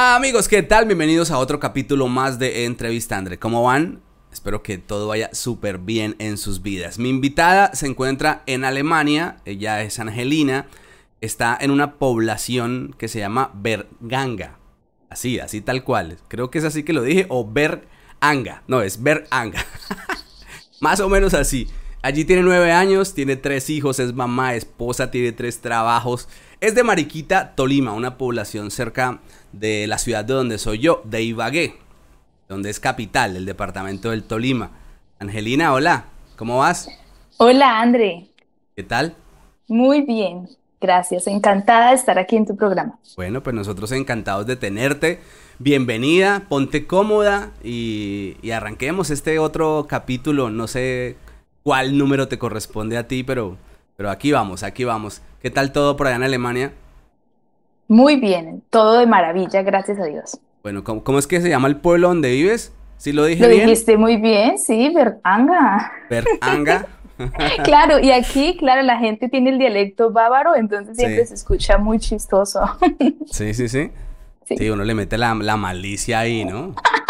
Amigos, ¿qué tal? Bienvenidos a otro capítulo más de Entrevista Andre. ¿Cómo van? Espero que todo vaya súper bien en sus vidas. Mi invitada se encuentra en Alemania, ella es Angelina, está en una población que se llama Berganga. Así, así tal cual. Creo que es así que lo dije, o Beranga. No, es Beranga. Más o menos así. Allí tiene nueve años, tiene tres hijos, es mamá, esposa, tiene tres trabajos. Es de Mariquita, Tolima, una población cerca de la ciudad de donde soy yo, de Ibagué, donde es capital del departamento del Tolima. Angelina, hola, ¿cómo vas? Hola, André. ¿Qué tal? Muy bien, gracias. Encantada de estar aquí en tu programa. Bueno, pues nosotros encantados de tenerte. Bienvenida, ponte cómoda y, y arranquemos este otro capítulo. No sé cuál número te corresponde a ti, pero, pero aquí vamos, aquí vamos. ¿Qué tal todo por allá en Alemania? Muy bien, todo de maravilla, gracias a Dios. Bueno, ¿cómo, cómo es que se llama el pueblo donde vives? ¿Sí lo dije Lo bien? dijiste muy bien, sí, Beranga. Beranga. Claro, y aquí, claro, la gente tiene el dialecto bávaro, entonces siempre Sí. se escucha muy chistoso. Sí, sí, sí. Sí. Sí, uno le mete la, la malicia ahí, ¿no?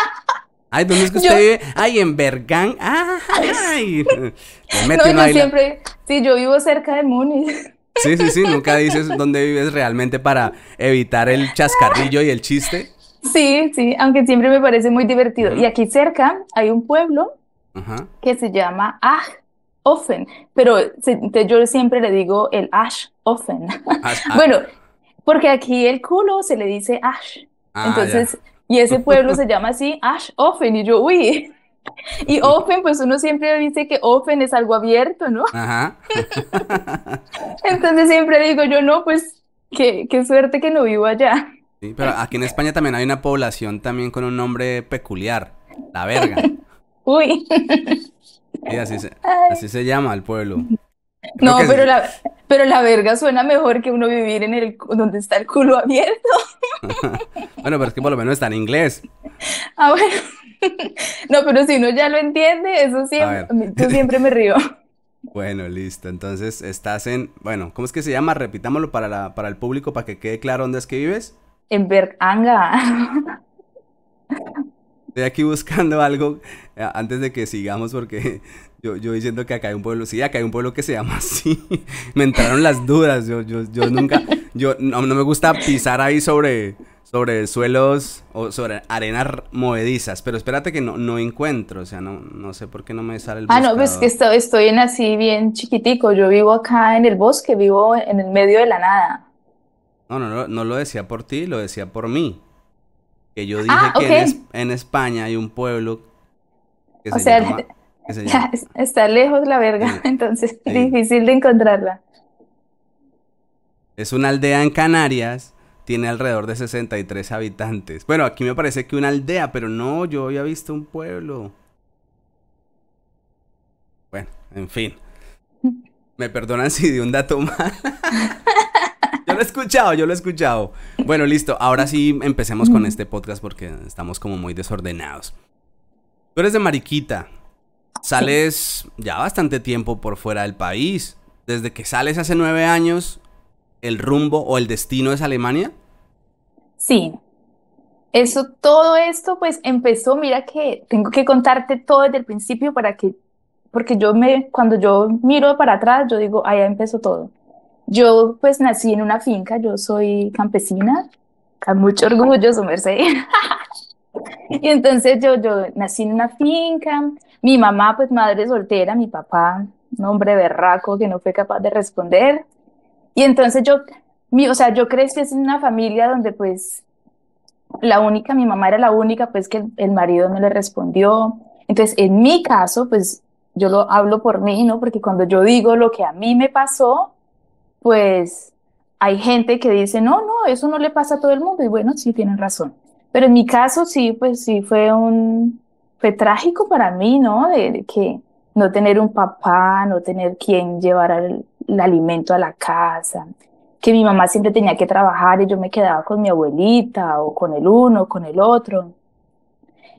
Ay, ¿dónde es que Yo- usted vive? Ay, en Bergang. Ay. Mete No, yo ahí la- siempre, sí, yo vivo cerca de Múnich. Sí, sí, sí. Nunca dices dónde vives realmente para evitar el chascarrillo y el chiste. Sí, sí, aunque siempre me parece muy divertido. Y aquí cerca hay un pueblo que se llama Achofen, pero se- te- yo siempre le digo el. Ah, ah, Bueno, porque aquí el culo se le dice Ash. ah, Entonces, y ese pueblo se llama así Ash-Ofen. Y yo, uy. Y Ofen, pues uno siempre dice que Ofen es algo abierto, ¿no? Ajá. Entonces siempre digo yo, no, pues qué, qué suerte que no vivo allá. Sí, pero aquí en España también hay una población también con un nombre peculiar. La Verga. Uy. Sí, así se, así se llama el pueblo. No, pero la, pero la verga suena mejor que uno vivir en el donde está el culo abierto. Bueno, pero es que por lo menos está en inglés. Ah, bueno. No, pero si uno ya lo entiende, eso siempre, yo siempre me río. Bueno, listo. Entonces estás en, bueno, ¿cómo es que se llama? Repitámoslo para la, para el público para que quede claro dónde es que vives. En Berganga. Estoy aquí buscando algo eh, antes de que sigamos porque yo, yo diciendo que acá hay un pueblo, sí, acá hay un pueblo que se llama así. Me entraron las dudas. Yo, yo, yo nunca, yo no, no me gusta pisar ahí sobre, sobre suelos o sobre arenas movedizas, pero espérate que no, no encuentro, o sea, no, no sé por qué no me sale el Ah, no, pues que buscador. estoy, estoy en así bien chiquitico. Yo vivo acá en el bosque, vivo en el medio de la nada. No, no, no, no lo decía por ti, lo decía por mí. Que yo dije Ah, que en, ok. Es- en España hay un pueblo que O se sea, llama, que se Ya, llama- es- está lejos la verga, Sí. entonces Sí. difícil de encontrarla. es una aldea en Canarias, tiene alrededor de 63 habitantes. Bueno, aquí me parece que una aldea, pero no, yo había visto un pueblo. Bueno, en fin. Me perdonan si di un dato mal. Yo lo he escuchado, yo lo he escuchado. Bueno, listo. Ahora sí empecemos con este podcast porque estamos como muy desordenados. Tú eres de Mariquita. Sales ya bastante tiempo por fuera del país. Desde que sales hace nueve años, ¿el rumbo o el destino es Alemania? Sí, eso, todo esto pues empezó, mira que tengo que contarte todo desde el principio para que, porque yo me, cuando yo miro para atrás, yo digo, allá empezó todo. Yo pues nací en una finca, yo soy campesina, con mucho orgullo, su merced. Y entonces yo, yo nací en una finca, mi mamá pues madre soltera, mi papá un hombre berraco que no fue capaz de responder. Y entonces yo, mi, o sea, yo crecí en una familia donde pues la única, mi mamá era la única pues que el, el marido no le respondió. Entonces en mi caso pues yo lo hablo por mí, ¿no? Porque cuando yo digo lo que a mí me pasó, pues hay gente que dice, no, no, eso no le pasa a todo el mundo. Y bueno, sí, tienen razón. Pero en mi caso sí, pues sí fue un, fue trágico para mí, ¿no? De, de que no tener un papá, no tener quien llevar el, el alimento a la casa, que mi mamá siempre tenía que trabajar y yo me quedaba con mi abuelita o con el uno, con el otro.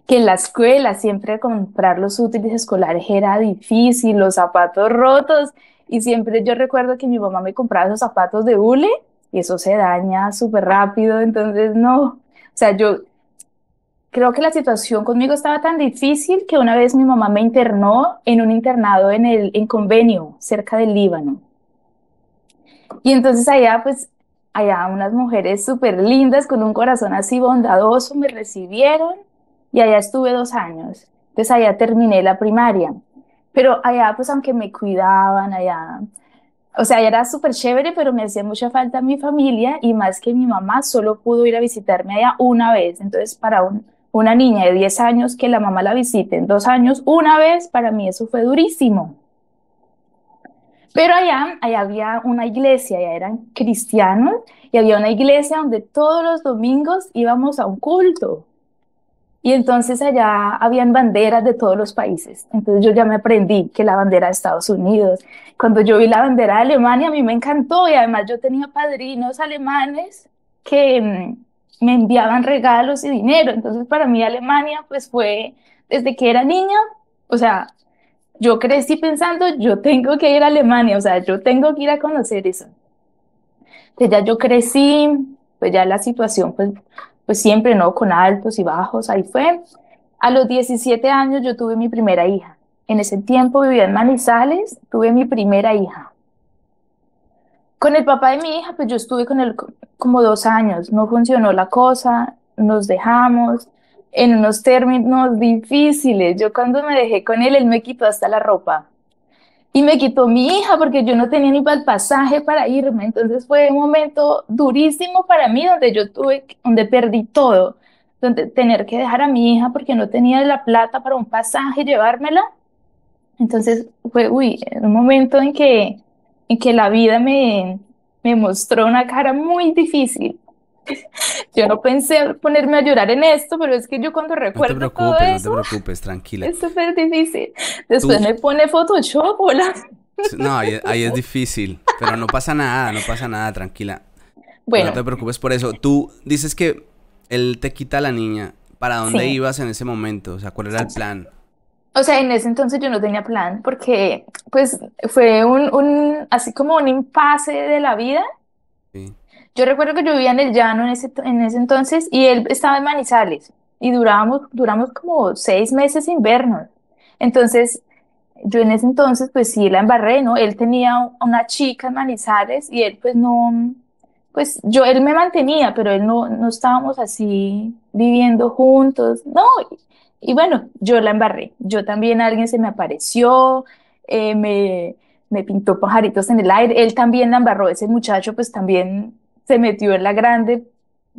Que en la escuela siempre comprar los útiles escolares era difícil, los zapatos rotos. Y siempre yo recuerdo que mi mamá me compraba esos zapatos de hule y eso se daña súper rápido. Entonces, no. O sea, yo creo que la situación conmigo estaba tan difícil que una vez mi mamá me internó en un internado en el en convenio cerca del Líbano. Y entonces allá pues allá unas mujeres súper lindas con un corazón así bondadoso me recibieron y allá estuve dos años. Entonces allá terminé la primaria. Pero allá pues aunque me cuidaban, allá o sea, era súper chévere, pero me hacía mucha falta mi familia y más que mi mamá solo pudo ir a visitarme allá una vez. Entonces, para un, una niña de 10 años que la mamá la visite en dos años una vez, para mí eso fue durísimo. Pero allá, allá había una iglesia, allá eran cristianos y había una iglesia donde todos los domingos íbamos a un culto. Y entonces allá habían banderas de todos los países. Entonces yo ya me aprendí que la bandera de Estados Unidos. Cuando yo vi la bandera de Alemania, a mí me encantó y además yo tenía padrinos alemanes que mm, me enviaban regalos y dinero. Entonces para mí Alemania pues fue desde que era niña, o sea, yo crecí pensando, yo tengo que ir a Alemania, o sea, yo tengo que ir a conocer eso. Entonces ya yo crecí, pues ya la situación pues pues siempre, ¿no? Con altos y bajos, ahí fue. A los 17 años yo tuve mi primera hija. En ese tiempo vivía en Manizales, tuve mi primera hija. Con el papá de mi hija, pues yo estuve con él como dos años, no funcionó la cosa, nos dejamos en unos términos difíciles. Yo cuando me dejé con él, él me quitó hasta la ropa y me quitó mi hija porque yo no tenía ni para el pasaje para irme. Entonces fue un momento durísimo para mí donde yo tuve, donde perdí todo, donde tener que dejar a mi hija porque no tenía la plata para un pasaje, llevármela. Entonces fue, uy, un momento en que, en que la vida me, me mostró una cara muy difícil. Yo no pensé ponerme a llorar en esto, pero es que yo cuando recuerdo no te preocupes, todo eso, no te preocupes, tranquila. Es súper difícil. Después me pone Photoshop, hola. No, ahí, ahí, es difícil, pero no pasa nada, no pasa nada, tranquila. Bueno. No te preocupes por eso. Tú dices que él te quita a la niña. ¿Para dónde ibas en ese momento? O sea, ¿cuál era el plan? O sea, en ese entonces yo no tenía plan porque pues fue un, un así como un impasse de la vida. Sí. Yo recuerdo que yo vivía en el llano en ese, en ese entonces y él estaba en Manizales y durábamos, duramos como seis meses sin vernos. Entonces, yo en ese entonces, pues sí, la embarré, ¿no? Él tenía una chica en Manizales y él pues no, pues yo, él me mantenía, pero él no, no estábamos así viviendo juntos, no. Y, bueno, yo la embarré. Yo también, alguien se me apareció, eh, me, me pintó pajaritos en el aire, él también la embarró, ese muchacho pues también se metió en la grande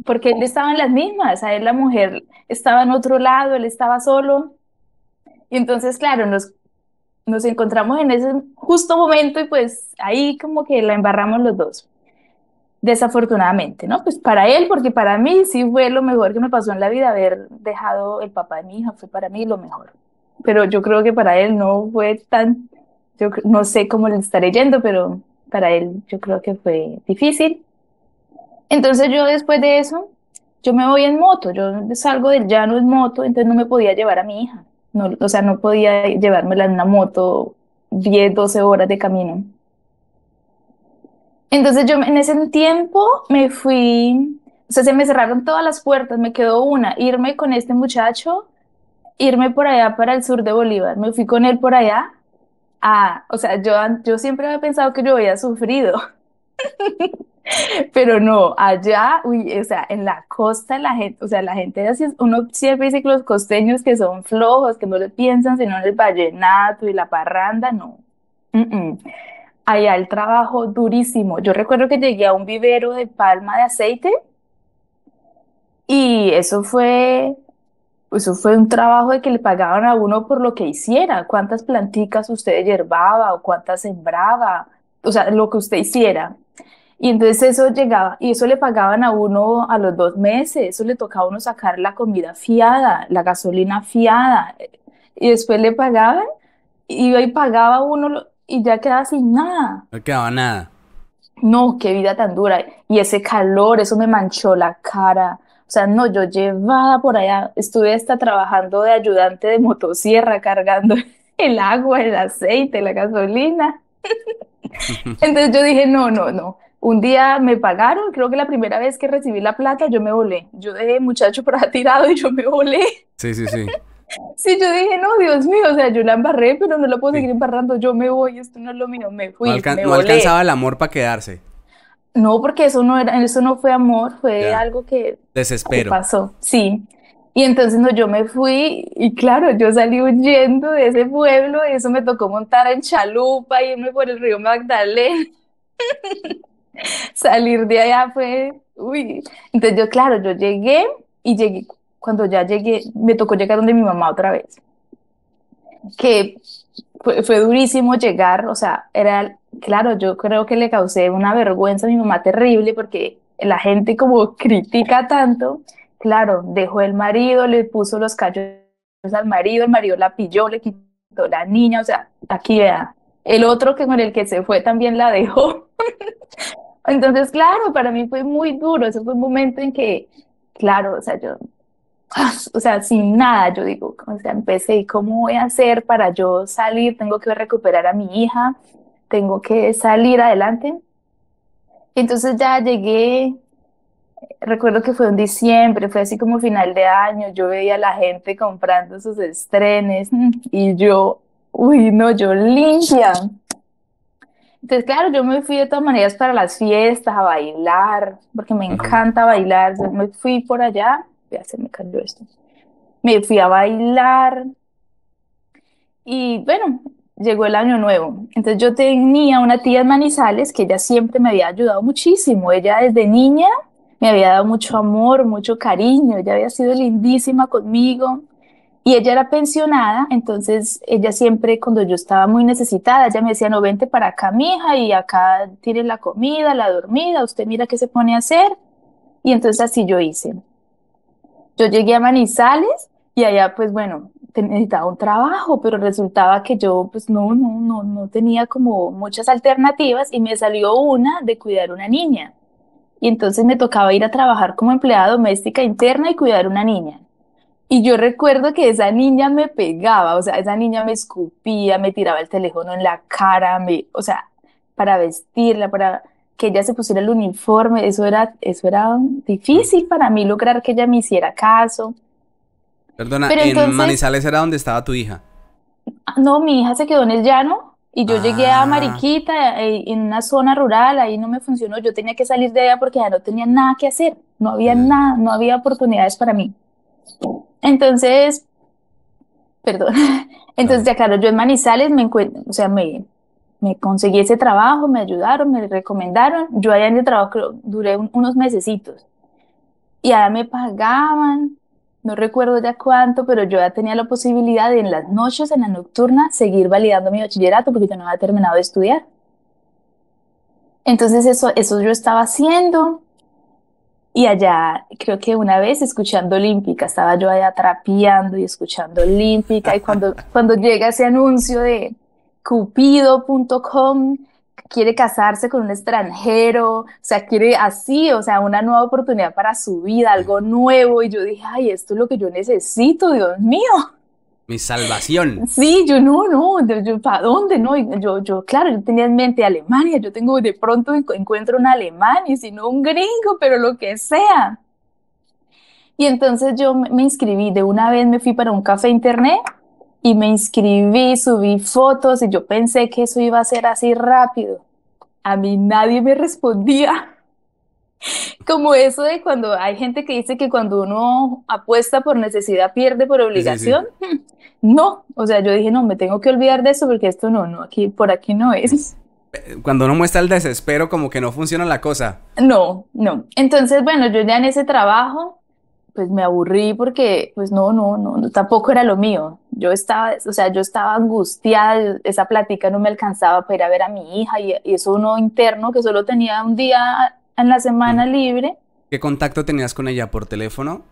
porque él estaba en las mismas, a él la mujer estaba en otro lado, él estaba solo. Y entonces, claro, nos, nos encontramos en ese justo momento y pues ahí como que la embarramos los dos. Desafortunadamente, ¿no? Pues para él, porque para mí sí fue lo mejor que me pasó en la vida haber dejado el papá de mi hija, fue para mí lo mejor. Pero yo creo que para él no fue tan, yo no sé cómo le estaré yendo, pero para él yo creo que fue difícil. Entonces yo después de eso, yo me voy en moto, yo salgo del llano en moto, entonces no me podía llevar a mi hija. No, o sea, no podía llevármela en una moto 10, 12 horas de camino. Entonces yo en ese tiempo me fui, o sea, se me cerraron todas las puertas, me quedó una, irme con este muchacho, irme por allá para el sur de Bolívar, me fui con él por allá. Ah, o sea, yo, yo siempre había pensado que yo había sufrido. Pero no, allá, uy, o sea, en la costa la gente, o sea, la gente así, uno siempre dice que los costeños que son flojos, que no le piensan sino en el vallenato y la parranda, no. Allá el trabajo durísimo. Yo recuerdo que llegué a un vivero de palma de aceite y eso fue, eso fue un trabajo de que le pagaban a uno por lo que hiciera, cuántas planticas usted hierbaba o cuántas sembraba, o sea, lo que usted hiciera. Y entonces eso llegaba, y eso le pagaban a uno a los dos meses, eso le tocaba a uno sacar la comida fiada, la gasolina fiada, y después le pagaban, y y pagaba uno y ya quedaba sin nada. No quedaba nada. No, qué vida tan dura. Y ese calor, eso me manchó la cara. O sea, no, yo llevada por allá, estuve hasta trabajando de ayudante de motosierra, cargando el agua, el aceite, la gasolina. Entonces yo dije, no, no, no, un día me pagaron, creo que la primera vez que recibí la plata yo me volé. Yo dejé muchacho por tirado y yo me volé. Sí, sí, sí. Sí, yo dije, no, Dios mío, o sea, yo la embarré, pero no la puedo seguir embarrando, yo me voy, esto no es lo mío, me fui, No, me alcan- no alcanzaba el amor para quedarse. No, porque eso no era, eso no fue amor, fue Ya. algo que, Desespero. pasó, sí. Y entonces no, yo me fui y claro, yo salí huyendo de ese pueblo, eso me tocó montar en chalupa, irme por el río Magdalena. Salir de allá fue, uy. Entonces yo, claro, yo llegué y llegué, cuando ya llegué, me tocó llegar donde mi mamá otra vez. Que fue, fue durísimo llegar, o sea, era, claro, yo creo que le causé una vergüenza a mi mamá terrible porque la gente como critica tanto, claro, dejó el marido, le puso los cachos al marido, el marido la pilló, le quitó la niña, o sea, aquí vea, el otro que con el que se fue también la dejó. Entonces, claro, para mí fue muy duro, ese fue un momento en que, claro, o sea, yo, o sea, sin nada, yo digo, o sea, empecé, ¿y cómo voy a hacer para yo salir? Tengo que recuperar a mi hija, tengo que salir adelante. Entonces ya llegué, recuerdo que fue en diciembre, fue así como final de año, yo veía a la gente comprando sus estrenes y yo, uy, no, yo limpia. Entonces, claro, yo me fui de todas maneras para las fiestas, a bailar, porque me encanta bailar. Yo me fui por allá, ya se me cayó esto. Me fui a bailar y bueno, llegó el año nuevo. Entonces yo tenía una tía en Manizales que ella siempre me había ayudado muchísimo. Ella desde niña me había dado mucho amor, mucho cariño. Ella había sido lindísima conmigo. Y ella era pensionada, entonces ella siempre, cuando yo estaba muy necesitada, ella me decía, no, vente para acá, mija, y acá tienes la comida, la dormida, usted mira qué se pone a hacer. Y entonces así yo hice. Yo llegué a Manizales y allá, pues bueno, necesitaba un trabajo, pero resultaba que yo, pues no, no, no, no tenía como muchas alternativas y me salió una de cuidar una niña. Y entonces me tocaba ir a trabajar como empleada doméstica interna y cuidar una niña. Y yo recuerdo que esa niña me pegaba, o sea, esa niña me escupía, me tiraba el teléfono en la cara, me, o sea, para vestirla, para que ella se pusiera el uniforme, eso era, eso era difícil para mí lograr que ella me hiciera caso. Perdona, Pero en entonces- Manizales era donde estaba tu hija. Ah, No, mi hija se quedó en el llano y yo llegué a Ah. Mariquita, eh, en una zona rural, ahí no me funcionó, yo tenía que salir de allá porque ya no tenía nada que hacer, no había Mm. nada, no había oportunidades para mí. Entonces, perdón, entonces ya claro, yo en Manizales me encuentro, o sea, me, me conseguí ese trabajo, me ayudaron, me recomendaron, yo allá en el trabajo creo, duré un- unos mesecitos. Y allá me pagaban, no recuerdo ya cuánto, pero yo ya tenía la posibilidad de en las noches, en la nocturna, seguir validando mi bachillerato porque yo no había terminado de estudiar. Entonces eso, eso yo estaba haciendo. Y allá creo que una vez escuchando Olímpica, estaba yo allá trapeando y escuchando Olímpica y cuando, cuando llega ese anuncio de cupido.com quiere casarse con un extranjero, o sea, quiere así, o sea, una nueva oportunidad para su vida, algo nuevo y yo dije, ay, esto es lo que yo necesito, Dios mío. Mi salvación. Sí, yo no, no, yo, ¿para dónde? No, yo, yo, claro, yo tenía en mente Alemania, yo tengo, de pronto encu- encuentro un alemán y si no un gringo, pero lo que sea. Y entonces yo me inscribí, de una vez me fui para un café internet y me inscribí, subí fotos y yo pensé que eso iba a ser así rápido. A mí nadie me respondía. Como eso de cuando hay gente que dice que cuando uno apuesta por necesidad pierde por sí. obligación. No, o sea, yo dije, no, me tengo que olvidar de eso porque esto no, no, aquí, por aquí no es. Cuando uno muestra el desespero, como que no funciona la cosa. No, no. Entonces, bueno, yo ya en ese trabajo, pues me aburrí porque, pues no, no, no, tampoco era lo mío. Yo estaba, o sea, yo estaba angustiada, esa plática no me alcanzaba para ir a ver a mi hija y, y eso uno interno que solo tenía un día en la semana libre. ¿Qué contacto tenías con ella por teléfono?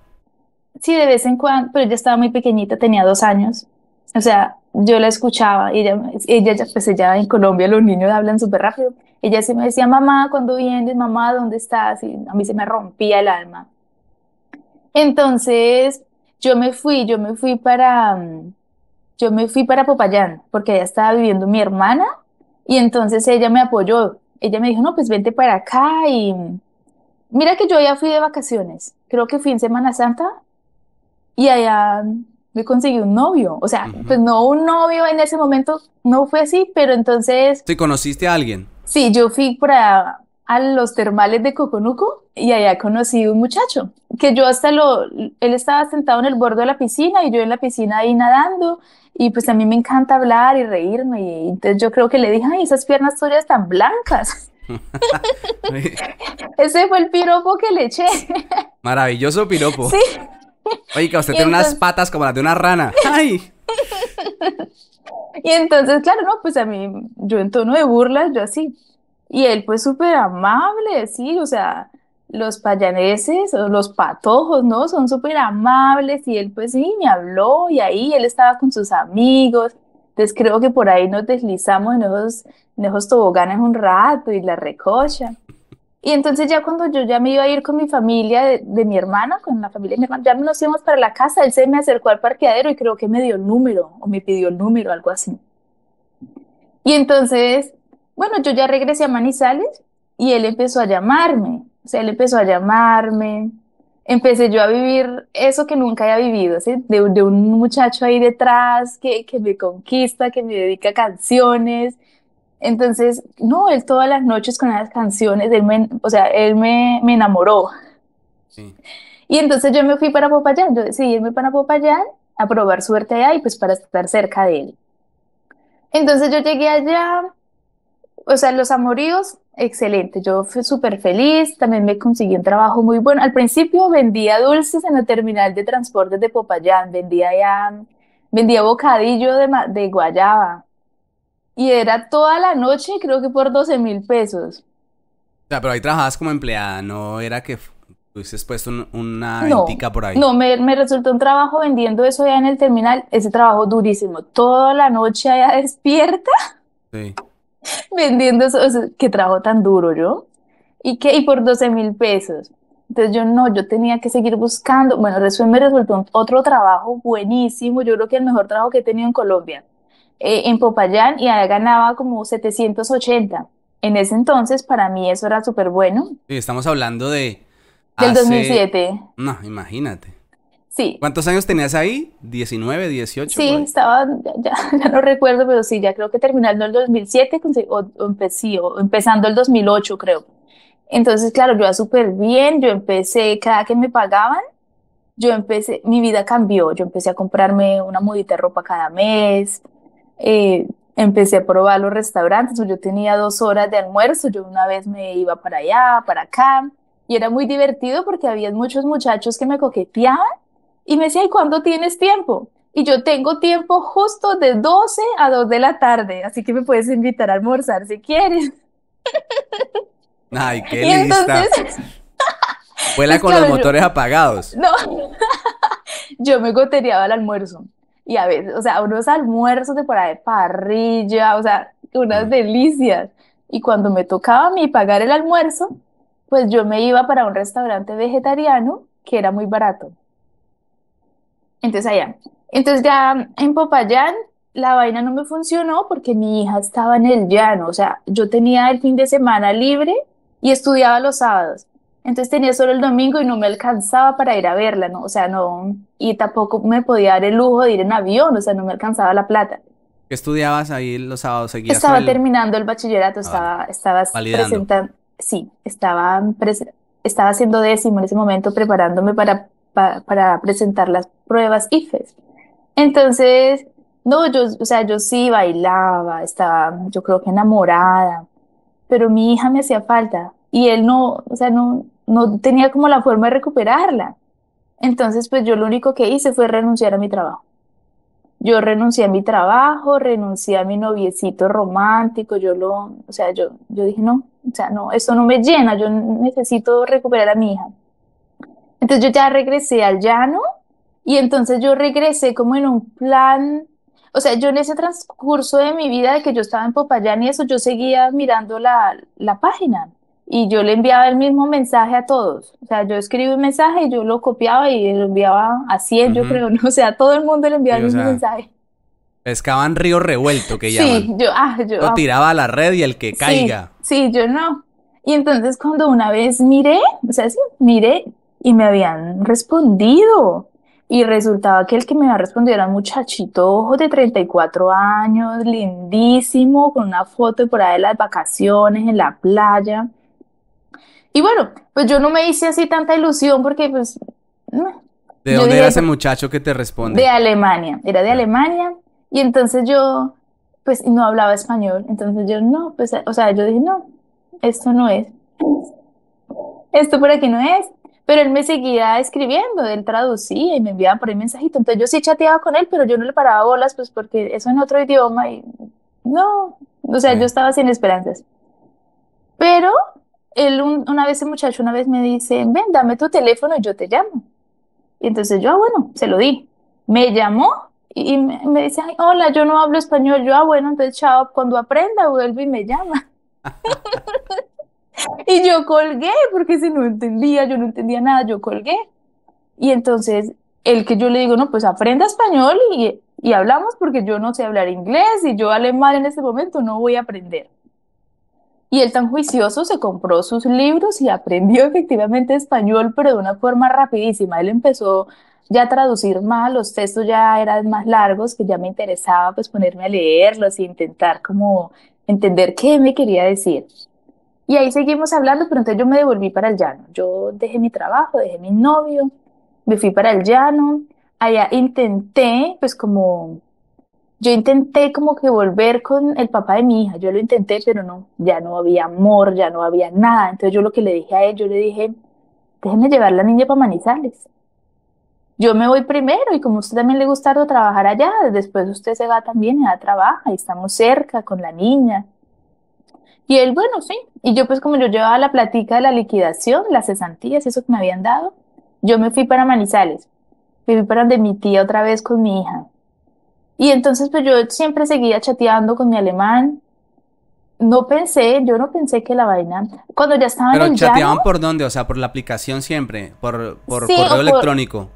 Sí, de vez en cuando, pero ella estaba muy pequeñita, tenía dos años. O sea, yo la escuchaba y ella, ella, pues ella en Colombia los niños hablan súper rápido. Ella sí me decía, mamá, ¿cuándo vienes? Mamá, ¿dónde estás? Y a mí se me rompía el alma. Entonces, yo me fui, yo me fui para, yo me fui para Popayán, porque allá estaba viviendo mi hermana y entonces ella me apoyó. ella me dijo, no, pues vente para acá y mira que yo ya fui de vacaciones, creo que fui en Semana Santa y allá me conseguí un novio, o sea, pues no un novio en ese momento, no fue así, pero entonces... ¿Te conociste a alguien? Sí, yo fui para a los termales de Coconuco y allá conocí un muchacho que yo hasta lo, él estaba sentado en el borde de la piscina y yo en la piscina ahí nadando y pues a mí me encanta hablar y reírme y entonces yo creo que le dije, ay, esas piernas tuyas tan blancas. Ese fue el piropo que le eché. Maravilloso piropo. Sí. Oye, que usted tiene unas patas como las de una rana. ¡Ay! Y entonces, claro, no, pues a mí, yo en tono de burla, yo así, y él pues súper amable, sí, o sea, los payaneses o los patojos, ¿no? Son súper amables y él pues sí, me habló y ahí él estaba con sus amigos. Entonces creo que por ahí nos deslizamos en esos, en esos toboganes un rato y la recocha. Y entonces ya cuando yo ya me iba a ir con mi familia de, mi hermana, con la familia de mi hermana, ya nos íbamos para la casa, él se me acercó al parqueadero y creo que me dio el número o me pidió el número, algo así. Y entonces bueno, yo ya regresé a Manizales y él empezó a llamarme, o sea, él empezó a llamarme, empecé yo a vivir eso que nunca había vivido, ¿sí? de, un muchacho ahí detrás que, que me conquista, que me dedica canciones. Entonces, no, él todas las noches con esas canciones, él me, o sea, él me, me enamoró. Sí. Y entonces yo me fui para Popayán, yo decidí irme para Popayán a probar suerte allá y pues para estar cerca de él. Entonces yo llegué allá, o sea, los amoríos, excelente. Yo fui súper feliz, también me conseguí un trabajo muy bueno. Al principio vendía dulces en la terminal de transportes de Popayán, vendía ya, vendía bocadillo de, de guayaba. Y era toda la noche, creo que por 12 mil pesos. O sea, pero ahí trabajabas como empleada, no era que hubieses puesto una no, por ahí. No, me, me, resultó un trabajo vendiendo eso ya en el terminal, ese trabajo durísimo. Toda la noche allá despierta. Sí vendiendo eso, que trabajo tan duro yo, y que, y por 12 mil pesos. Entonces yo no, yo tenía que seguir buscando. Bueno, después me resultó otro trabajo buenísimo, yo creo que el mejor trabajo que he tenido en Colombia, eh, en Popayán, y allá ganaba como 780. En ese entonces, para mí eso era súper bueno. Sí, estamos hablando de... Del 2007. No, imagínate. Sí. ¿Cuántos años tenías ahí? ¿19, 18? Sí, estaba, ya, ya, no recuerdo, pero sí, ya creo que terminando el 2007 o, o, empecé, o empezando el 2008, creo. Entonces, claro, yo iba súper bien, yo empecé, cada que me pagaban, yo empecé, mi vida cambió, yo empecé a comprarme una mudita de ropa cada mes, eh, empecé a probar los restaurantes, yo tenía dos horas de almuerzo, yo una vez me iba para allá, para acá, y era muy divertido porque había muchos muchachos que me coqueteaban y me decía, ¿y cuándo tienes tiempo? Y yo tengo tiempo justo de 12 a 2 de la tarde, así que me puedes invitar a almorzar si quieres. Ay, qué lista. Vuela con los motores apagados. No, yo me gotereaba el almuerzo. Y a veces, o sea, unos almuerzos de por ahí parrilla, o sea, unas mm. delicias. Y cuando me tocaba a mí pagar el almuerzo, pues yo me iba para un restaurante vegetariano que era muy barato. Entonces allá. Entonces ya en Popayán la vaina no me funcionó porque mi hija estaba en el llano, o sea, yo tenía el fin de semana libre y estudiaba los sábados. Entonces tenía solo el domingo y no me alcanzaba para ir a verla, ¿no? O sea, no, y tampoco me podía dar el lujo de ir en avión, o sea, no me alcanzaba la plata. ¿Qué estudiabas ahí los sábados? ¿Seguías estaba terminando el bachillerato, ah, estaba, estaba presentando, sí, estaba, estaba haciendo décimo en ese momento, preparándome para para presentar las pruebas IFES. Entonces, no, yo, o sea, yo sí bailaba, estaba, yo creo que enamorada, pero mi hija me hacía falta y él no, o sea, no, no tenía como la forma de recuperarla. Entonces, pues yo lo único que hice fue renunciar a mi trabajo. Yo renuncié a mi trabajo, renuncié a mi noviecito romántico, yo lo, o sea, yo, yo dije, no, o sea, no, eso no me llena, yo necesito recuperar a mi hija. Entonces yo ya regresé al llano y entonces yo regresé como en un plan, o sea, yo en ese transcurso de mi vida de que yo estaba en Popayán y eso, yo seguía mirando la, la página y yo le enviaba el mismo mensaje a todos. O sea, yo escribí un mensaje y yo lo copiaba y lo enviaba a 100, yo creo, ¿no? O sea, todo el mundo le enviaba el mismo mensaje. Pescaban río revuelto, que llaman. Sí, yo, ah, yo. Lo ah, tiraba a la red y el que caiga. Sí, sí, yo no. Y entonces cuando una vez miré, o sea, sí, miré y me habían respondido. Y resultaba que el que me había respondido era un muchachito de 34 años, lindísimo, con una foto por ahí de las vacaciones en la playa. Y bueno, pues yo no me hice así tanta ilusión porque pues... ¿De dónde dije, era ese muchacho que te responde? De Alemania, era de Alemania. Y entonces yo, pues no hablaba español. Entonces yo, no, pues, o sea, yo dije, no, esto no es. Esto por aquí no es. Pero él me seguía escribiendo, él traducía y me enviaba por ahí mensajito. Entonces yo sí chateaba con él, pero yo no le paraba bolas, pues porque eso en otro idioma y no, o sea, Sí. yo estaba sin esperanzas. Pero él, un- una vez, el muchacho, una vez me dice, ven, dame tu teléfono y yo te llamo. Y entonces yo, ah, bueno, se lo di. Me llamó y y me, me dice, ay, hola, yo no hablo español. Yo, ah, bueno, entonces chao, cuando aprenda vuelve y me llama. Y yo colgué, porque si no entendía, yo no entendía nada, yo colgué. Y entonces, el que yo le digo, no, pues aprenda español y, y hablamos porque yo no sé hablar inglés y yo alemán en este momento no voy a aprender. Y él tan juicioso se compró sus libros y aprendió efectivamente español, pero de una forma rapidísima. Él empezó ya a traducir más, los textos ya eran más largos, que ya me interesaba pues ponerme a leerlos e intentar como entender qué me quería decir. Y ahí seguimos hablando, pero entonces yo me devolví para el llano. Yo dejé mi trabajo, dejé mi novio, me fui para el llano. Allá intenté, pues como, yo intenté como que volver con el papá de mi hija. Yo lo intenté, pero no, ya no había amor, ya no había nada. Entonces yo lo que le dije a él, yo le dije, déjeme llevar la niña para Manizales. Yo me voy primero y como a usted también le gusta trabajar allá, después usted se va también y ya trabaja y estamos cerca con la niña. Y él, bueno, sí. Y yo pues como yo llevaba la platica de la liquidación, las cesantías, eso que me habían dado, yo me fui para Manizales. Me fui para donde mi tía otra vez con mi hija. Y entonces pues yo siempre seguía chateando con mi alemán. No pensé, yo no pensé que la vaina, cuando ya estaba en Pero el chateaban llano, por dónde, o sea, por la aplicación siempre, por, por Sí, correo por- electrónico.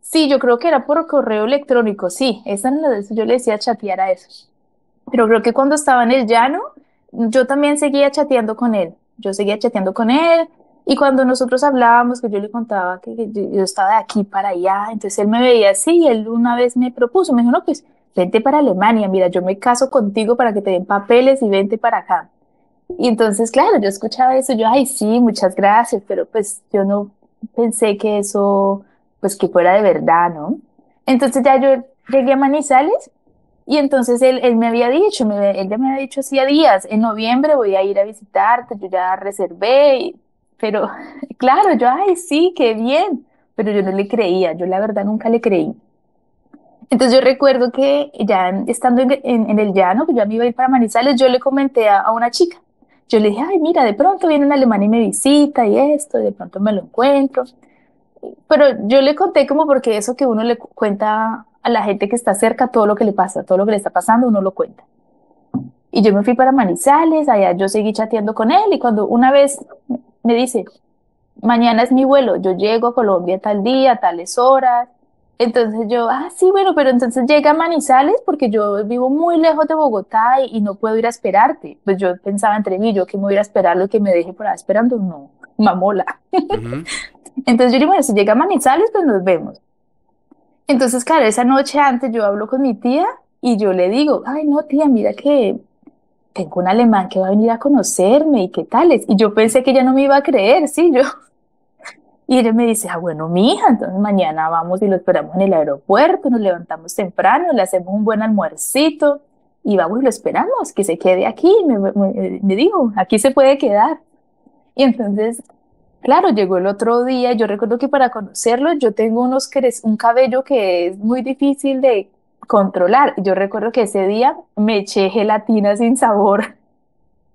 sí, yo creo que era por correo electrónico, sí, esa era la de eso, yo le decía chatear a eso. Pero creo que cuando estaba en el llano, yo también seguía chateando con él. Yo seguía chateando con él. Y cuando nosotros hablábamos, que yo le contaba que, yo, estaba de aquí para allá, entonces él me veía así él una vez me propuso, me dijo, no, pues vente para Alemania, mira, yo me caso contigo para que te den papeles y vente para acá. Y entonces, claro, yo escuchaba eso, yo, ay, sí, muchas gracias, pero pues yo no pensé que eso, pues que fuera de verdad, ¿no? Entonces ya yo llegué a Manizales y entonces él, él me había dicho, me- él ya me había dicho hacía días, en noviembre voy a ir a visitarte, yo ya reservé, y- pero claro, yo, ay, sí, qué bien, pero yo no le creía, yo la verdad nunca le creí. Entonces yo recuerdo que ya estando en, en- en el llano, que yo me iba a ir para Manizales, yo le comenté a, a una chica, yo le dije, ay, mira, de pronto viene un alemán y me visita y esto, y de pronto me lo encuentro. Pero yo le conté como porque eso que uno le cu- cuenta a la gente que está cerca, todo lo que le pasa, todo lo que le está pasando, uno lo cuenta. Y yo me fui para Manizales, allá yo seguí chateando con él y cuando una vez me dice, mañana es mi vuelo, yo llego a Colombia tal día, tales horas. Entonces yo, ah, sí, bueno, pero entonces llega a Manizales porque yo vivo muy lejos de Bogotá y, y no puedo ir a esperarte. Pues yo pensaba entre mí, yo que me voy a ir a esperar lo que me deje por ahí esperando, no, mamola. Ujú. Entonces yo digo, bueno, si llega a Manizales, pues nos vemos. Entonces, claro, esa noche antes yo hablo con mi tía y yo le digo, ay, no, tía, mira que tengo un alemán que va a venir a conocerme y qué tales. Y yo pensé que ella no me iba a creer, sí, yo. Y ella me dice, ah, bueno, mi hija, entonces mañana vamos y lo esperamos en el aeropuerto, nos levantamos temprano, le hacemos un buen almuercito y vamos y lo esperamos, que se quede aquí. Me, me, me dijo, aquí se puede quedar. Y entonces Claro, llegó el otro día. Yo recuerdo que para conocerlo yo tengo unos un cabello que es muy difícil de controlar. Yo recuerdo que ese día me eché gelatina sin sabor.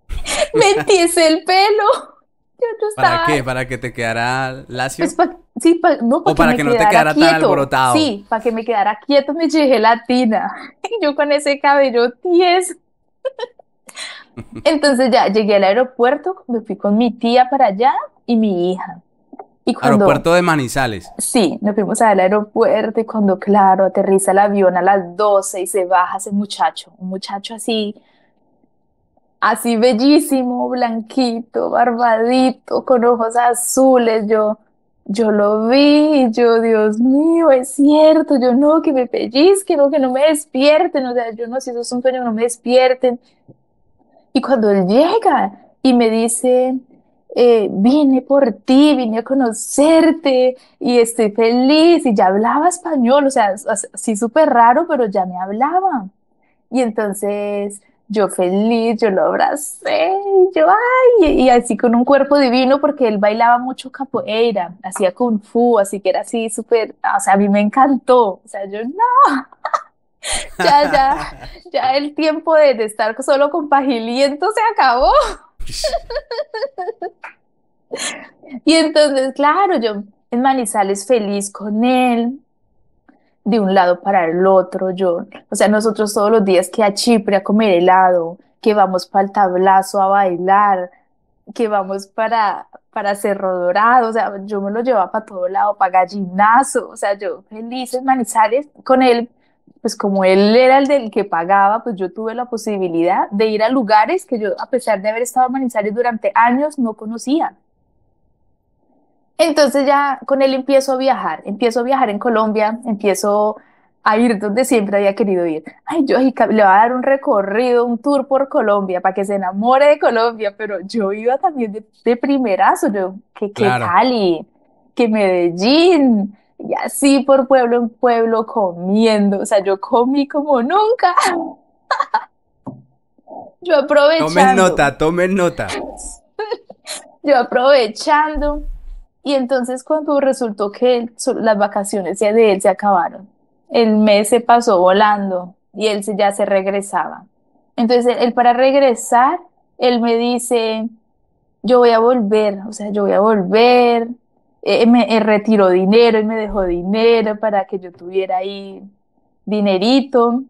Me entiesé el pelo. Yo no ¿Para qué? ¿Para que te quedara lacio? Pues pa- sí, pa- no, O para que no te quedara tan alborotado. Sí, para que me quedara quieto me eché gelatina. Y yo con ese cabello tieso. Entonces ya llegué al aeropuerto, me fui con mi tía para allá y mi hija. Y cuando, Aeropuerto de Manizales. sí, nos fuimos al aeropuerto y cuando, claro, aterriza el avión a las 12 y se baja ese muchacho, un muchacho así, así bellísimo, blanquito, barbadito, con ojos azules, yo, yo lo vi y yo, Dios mío, es cierto, yo no, que me pellizquen, no, que no me despierten, o sea, yo no, si eso es un sueño, no me despierten. Y cuando él llega y me dice, eh, vine por ti, vine a conocerte y estoy feliz. Y ya hablaba español, o sea, as- así súper raro, pero ya me hablaba. Y entonces yo feliz, yo lo abracé, y yo, ay, y así con un cuerpo divino porque él bailaba mucho capoeira, hacía kung fu, así que era así súper, o sea, a mí me encantó, o sea, yo no, ya, ya, ya el tiempo de, de estar solo con Pagiliento se acabó. Y entonces, claro, yo en Manizales feliz con él, de un lado para el otro, yo, o sea, nosotros todos los días que a Chipre a comer helado, que vamos para el tablazo a bailar, que vamos para, para Cerro Dorado, o sea, yo me lo llevaba para todo lado, para Gallinazo, o sea, yo feliz en Manizales con él, pues como él era el del que pagaba, pues yo tuve la posibilidad de ir a lugares que yo, a pesar de haber estado en Manizales durante años, no conocía. Entonces ya con él empiezo a viajar, empiezo a viajar en Colombia, empiezo a ir donde siempre había querido ir. Ay, yo le voy a dar un recorrido, un tour por Colombia para que se enamore de Colombia, pero yo iba también de, de primerazo, yo, que, que Claro. Cali, que Medellín, y así por pueblo en pueblo comiendo, o sea, yo comí como nunca, yo Tomen aprovechando. nota, tomen nota. yo aprovechando. Y entonces cuando resultó que él- las vacaciones de él se acabaron, el mes se pasó volando y él se- ya se regresaba. Entonces él, él para regresar, él me dice, yo voy a volver, o sea, yo voy a volver. Eh, me él retiró dinero, él me dejó dinero para que yo tuviera ahí dinerito.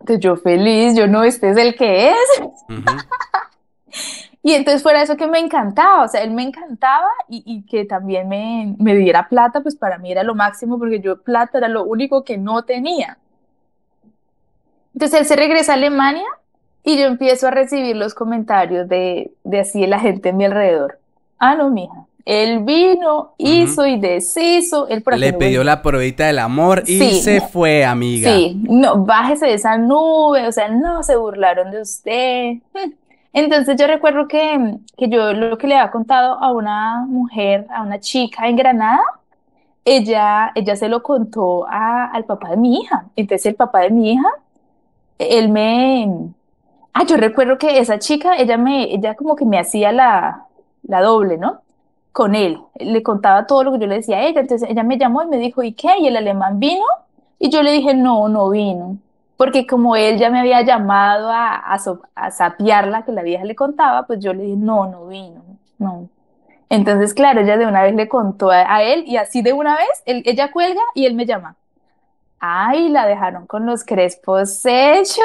Entonces yo feliz, yo no, este es el que es. Y entonces fuera eso que me encantaba, o sea, él me encantaba y, y que también me, me diera plata, pues para mí era lo máximo porque yo plata era lo único que no tenía. Entonces él se regresa a Alemania y yo empiezo a recibir los comentarios de, de así de la gente en mi alrededor. Ah, no, mija. Él vino, hizo y deshizo, él por Le no pidió la probadita del amor y Sí. se fue, amiga. Sí, no, bájese de esa nube, o sea, no se burlaron de usted. Entonces yo recuerdo que, que yo lo que le había contado a una mujer, a una chica en Granada, ella, ella se lo contó a- al papá de mi hija. Entonces el papá de mi hija, él me... Ah, yo recuerdo que esa chica, ella me, ella como que me hacía la, la doble, ¿no? Con él. Le contaba todo lo que yo le decía a ella. Entonces ella me llamó y me dijo, ¿y qué? ¿Y el alemán vino? Y yo le dije, no, no vino. Porque como él ya me había llamado a, a, so- a sapearla, que la vieja le contaba, pues yo le dije, no, no vino, no. Entonces, claro, ella de una vez le contó a, a él y así de una vez, él- ella cuelga y él me llama. Ay, la dejaron con los crespos hechos,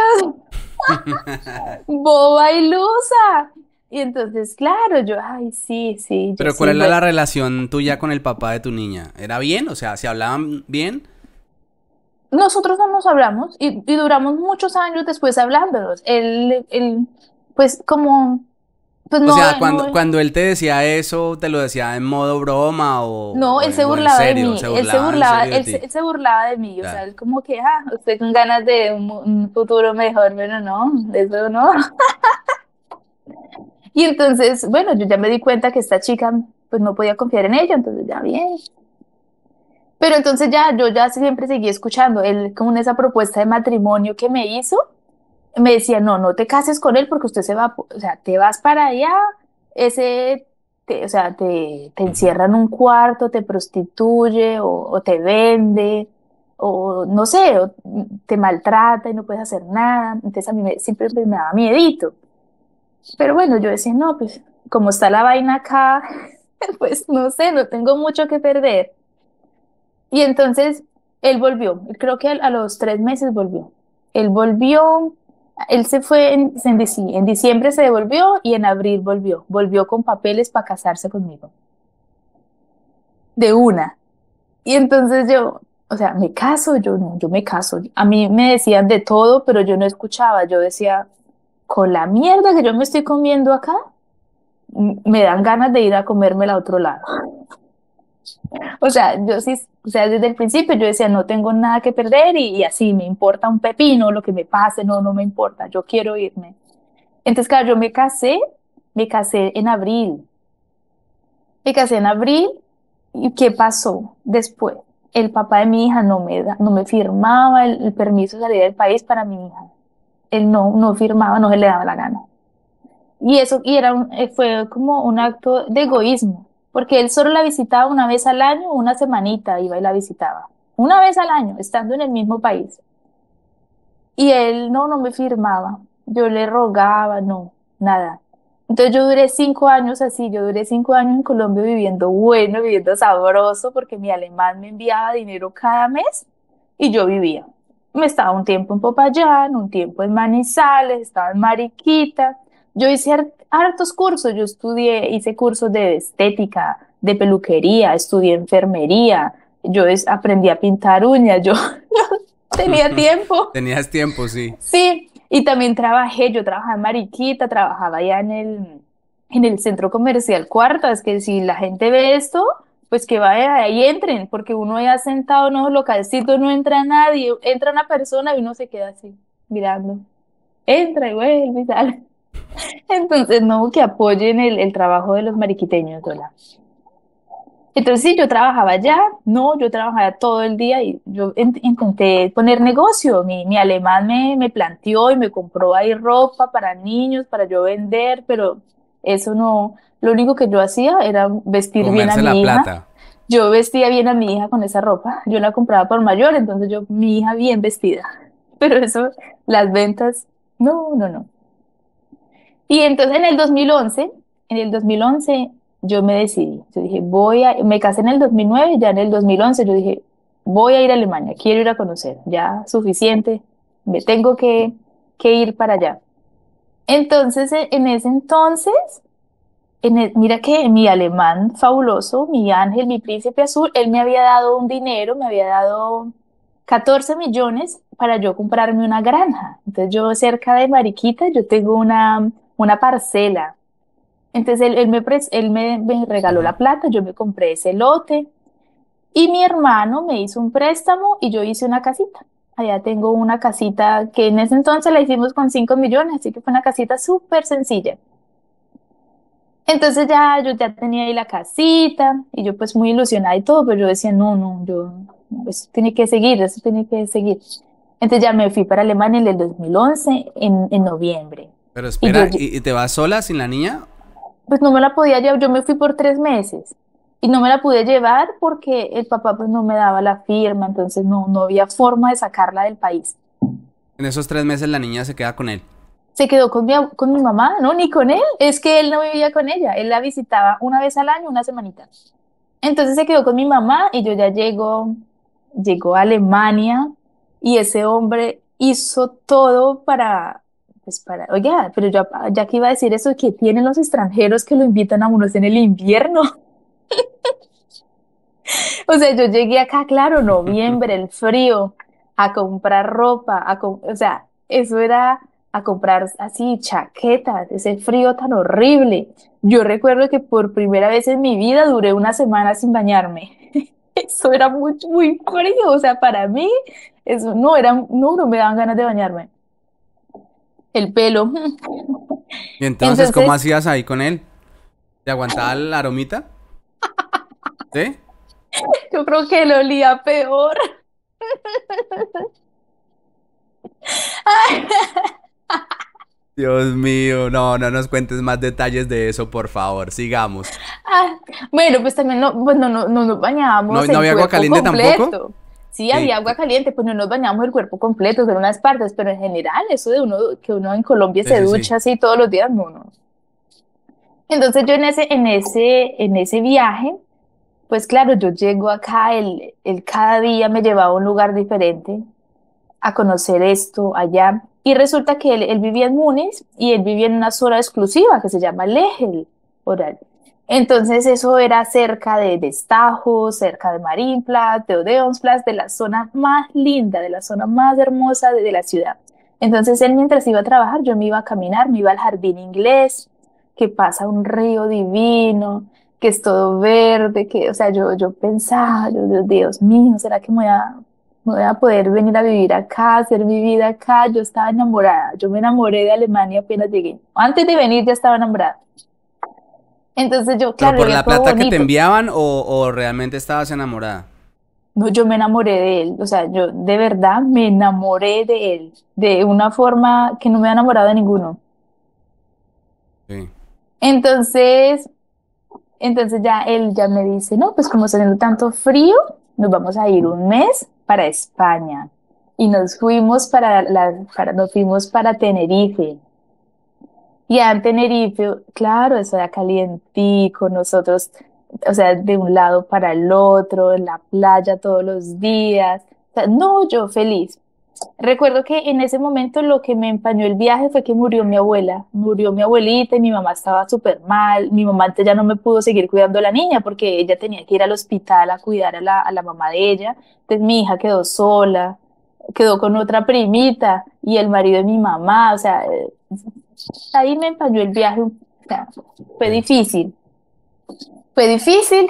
boba ilusa. Y entonces, claro, yo, ay, sí, sí, Pero ¿cuál era la relación tuya con el papá de tu niña? ¿Era bien? O sea, ¿se hablaban bien? Nosotros no nos hablamos y, y duramos muchos años después hablándonos. Él, él, pues como, pues O sea, no, cuando, cuando él te decía eso, ¿te lo decía en modo broma o, no, él se burlaba de mí, ¿Se él se burlaba en burlaba, serio de él se, ti? él se burlaba de mí, o sea, él como que, ah, usted con ganas de un, un futuro mejor, pero no, eso no. Y entonces, bueno, yo ya me di cuenta que esta chica, pues no podía confiar en ella, entonces ya bien. Pero entonces ya, yo ya siempre seguí escuchando, él como en esa propuesta de matrimonio que me hizo, me decía, no, no te cases con él porque usted se va, o sea, te vas para allá, ese, te- o sea, te, te encierra en un cuarto, te prostituye o, o te vende, o no sé, o te maltrata y no puedes hacer nada. Entonces a mí me- siempre me daba miedito. Pero bueno, yo decía, no, pues como está la vaina acá, pues no sé, no tengo mucho que perder. Y entonces él volvió, creo que a los tres meses volvió. Él volvió, él se fue en, en en diciembre se devolvió y en abril volvió. Volvió con papeles para casarse conmigo. de una. Y entonces yo, o sea, me caso, yo no, yo me caso. A mí me decían de todo, pero yo no escuchaba. Yo decía, con la mierda que yo me estoy comiendo acá, me dan ganas de ir a comérmela a otro lado. O sea, yo sí, o sea, desde el principio yo decía, no tengo nada que perder y, así, me importa un pepino, lo que me pase, no, no me importa, yo quiero irme. Entonces, claro, yo me casé, me casé en abril. Me casé en abril y ¿qué pasó después? El papá de mi hija no me, da, no me firmaba el permiso de salir del país para mi hija. Él no, no firmaba, no se le daba la gana. Y eso y era un, fue como un acto de egoísmo, porque él solo la visitaba una vez al año, una semanita iba y la visitaba. Una vez al año, estando en el mismo país. Y él no, no me firmaba. Yo le rogaba, no, nada. Entonces yo duré cinco años así, yo duré cinco años en Colombia viviendo bueno, viviendo sabroso, porque mi alemán me enviaba dinero cada mes y yo vivía. Me estaba un tiempo en Popayán, un tiempo en Manizales, estaba en Mariquita. Yo hice hartos cursos, yo estudié, hice cursos de estética, de peluquería, estudié enfermería, yo es, aprendí a pintar uñas, yo tenía tiempo. Tenías tiempo, sí. Sí, y también trabajé, yo trabajaba en Mariquita, trabajaba allá en el, en el centro comercial Cuartas, que si la gente ve esto, pues que vaya ahí entren, porque uno ya sentado en los localcitos, no entra nadie, entra una persona y uno se queda así, mirando. Entra y vuelve y sale. Entonces, no, que apoyen el, el trabajo de los mariquiteños, ¿verdad? Entonces, sí, yo trabajaba allá, no, yo trabajaba todo el día y yo intenté poner negocio. Mi, mi alemán me, me planteó y me compró ahí ropa para niños, para yo vender, pero eso no, lo único que yo hacía era vestir Comerse bien a mi la hija. plata. Yo vestía bien a mi hija con esa ropa, yo la compraba por mayor, entonces yo, mi hija bien vestida. Pero eso, las ventas, no, no, no. Y entonces en el 2011, en el 2011 yo me decidí, yo dije, voy a, me casé en el 2009, ya en el 2011 yo dije, voy a ir a Alemania, quiero ir a conocer, ya suficiente, me tengo que, que ir para allá. Entonces, en ese entonces, en el- mira que mi alemán fabuloso, mi ángel, mi príncipe azul, él me había dado un dinero, me había dado 14 millones para yo comprarme una granja. Entonces yo cerca de Mariquita, yo tengo una, una parcela. Entonces él, él me, él me, me regaló la plata, yo me compré ese lote y mi hermano me hizo un préstamo y yo hice una casita. Allá tengo una casita que en ese entonces la hicimos con 5 millones, así que fue una casita súper sencilla. Entonces ya yo ya tenía ahí la casita y yo pues muy ilusionada y todo, pero yo decía, no, no, yo, eso tiene que seguir, eso tiene que seguir. Entonces ya me fui para Alemania en el 2011, en, en noviembre. Pero Y espera, yo- ¿y, y te vas sola sin la niña? Pues no me la podía llevar, yo me fui por tres meses y no me la pude llevar porque el papá pues no me daba la firma, entonces no, no había forma de sacarla del país. En esos tres meses la niña se queda con él. Se quedó con mi, con mi mamá, no, ni con él, es que él no vivía con ella, él la visitaba una vez al año, una semanita. Entonces se quedó con mi mamá y yo ya llego, llegó a Alemania y ese hombre hizo todo para, pues para, oiga, pero yo ya que iba a decir eso, que tienen los extranjeros que lo invitan a unos en el invierno. O sea, yo llegué acá, claro, noviembre, el frío, a comprar ropa, a com- o sea, eso era a comprar así chaquetas, ese frío tan horrible. Yo recuerdo que por primera vez en mi vida duré una semana sin bañarme. Eso era muy, muy frío, o sea, para mí, eso no era, no, no me daban ganas de bañarme. El pelo, Y entonces, ¿cómo Entonces- hacías ahí con él? ¿Te aguantaba la aromita? ¿Sí? yo creo que él olía peor. Dios mío, no, no nos cuentes más detalles de eso, por favor, sigamos. Ah, bueno, pues también no, pues no, no, no nos bañábamos ¿No- no el había agua caliente tampoco? completo. Sí, había agua caliente, pues no nos bañamos el cuerpo completo, solo unas partes, pero en general, eso de uno, que uno en Colombia Sí, se sí. ducha así todos los días, no, no. Entonces yo en ese, en ese, en ese viaje, pues claro, yo llego acá, él, él cada día me llevaba a un lugar diferente, a conocer esto, allá, y resulta que él, vivía en Múnich y él vivía en una zona exclusiva que se llama Lehel, oral. Entonces eso era cerca de Destajo, cerca de Marienplatz, de Odeonsplatz, de la zona más linda, de la zona más hermosa de, de la ciudad. Entonces él mientras iba a trabajar, yo me iba a caminar, me iba al jardín inglés, que pasa un río divino, que es todo verde, que, o sea, yo, yo pensaba, yo, Dios mío, ¿será que me voy a, me voy a poder venir a vivir acá, hacer mi vida acá? Yo estaba enamorada, yo me enamoré de Alemania apenas llegué. Antes de venir ya estaba enamorada. Entonces yo, claro, ¿Pero por la plata que te enviaban o, o realmente estabas enamorada? No, yo me enamoré de él, o sea, yo de verdad me enamoré de él, de una forma que no me ha enamorado de ninguno. Sí. Entonces, entonces ya él ya me dice, no, pues como está haciendo tanto frío, nos vamos a ir un mes para España. Y nos fuimos para la, para, nos fuimos para Tenerife. Y en Tenerife, claro, eso era calientico, nosotros, o sea, de un lado para el otro, en la playa todos los días. No, yo feliz. Recuerdo que en ese momento lo que me empañó el viaje fue que murió mi abuela, murió mi abuelita y mi mamá estaba súper mal. Mi mamá antes ya no me pudo seguir cuidando a la niña porque ella tenía que ir al hospital a cuidar a la, a la mamá de ella. Entonces mi hija quedó sola, quedó con otra primita y el marido de mi mamá. O sea, eh, ahí me empañó el viaje. O sea, fue difícil, fue difícil,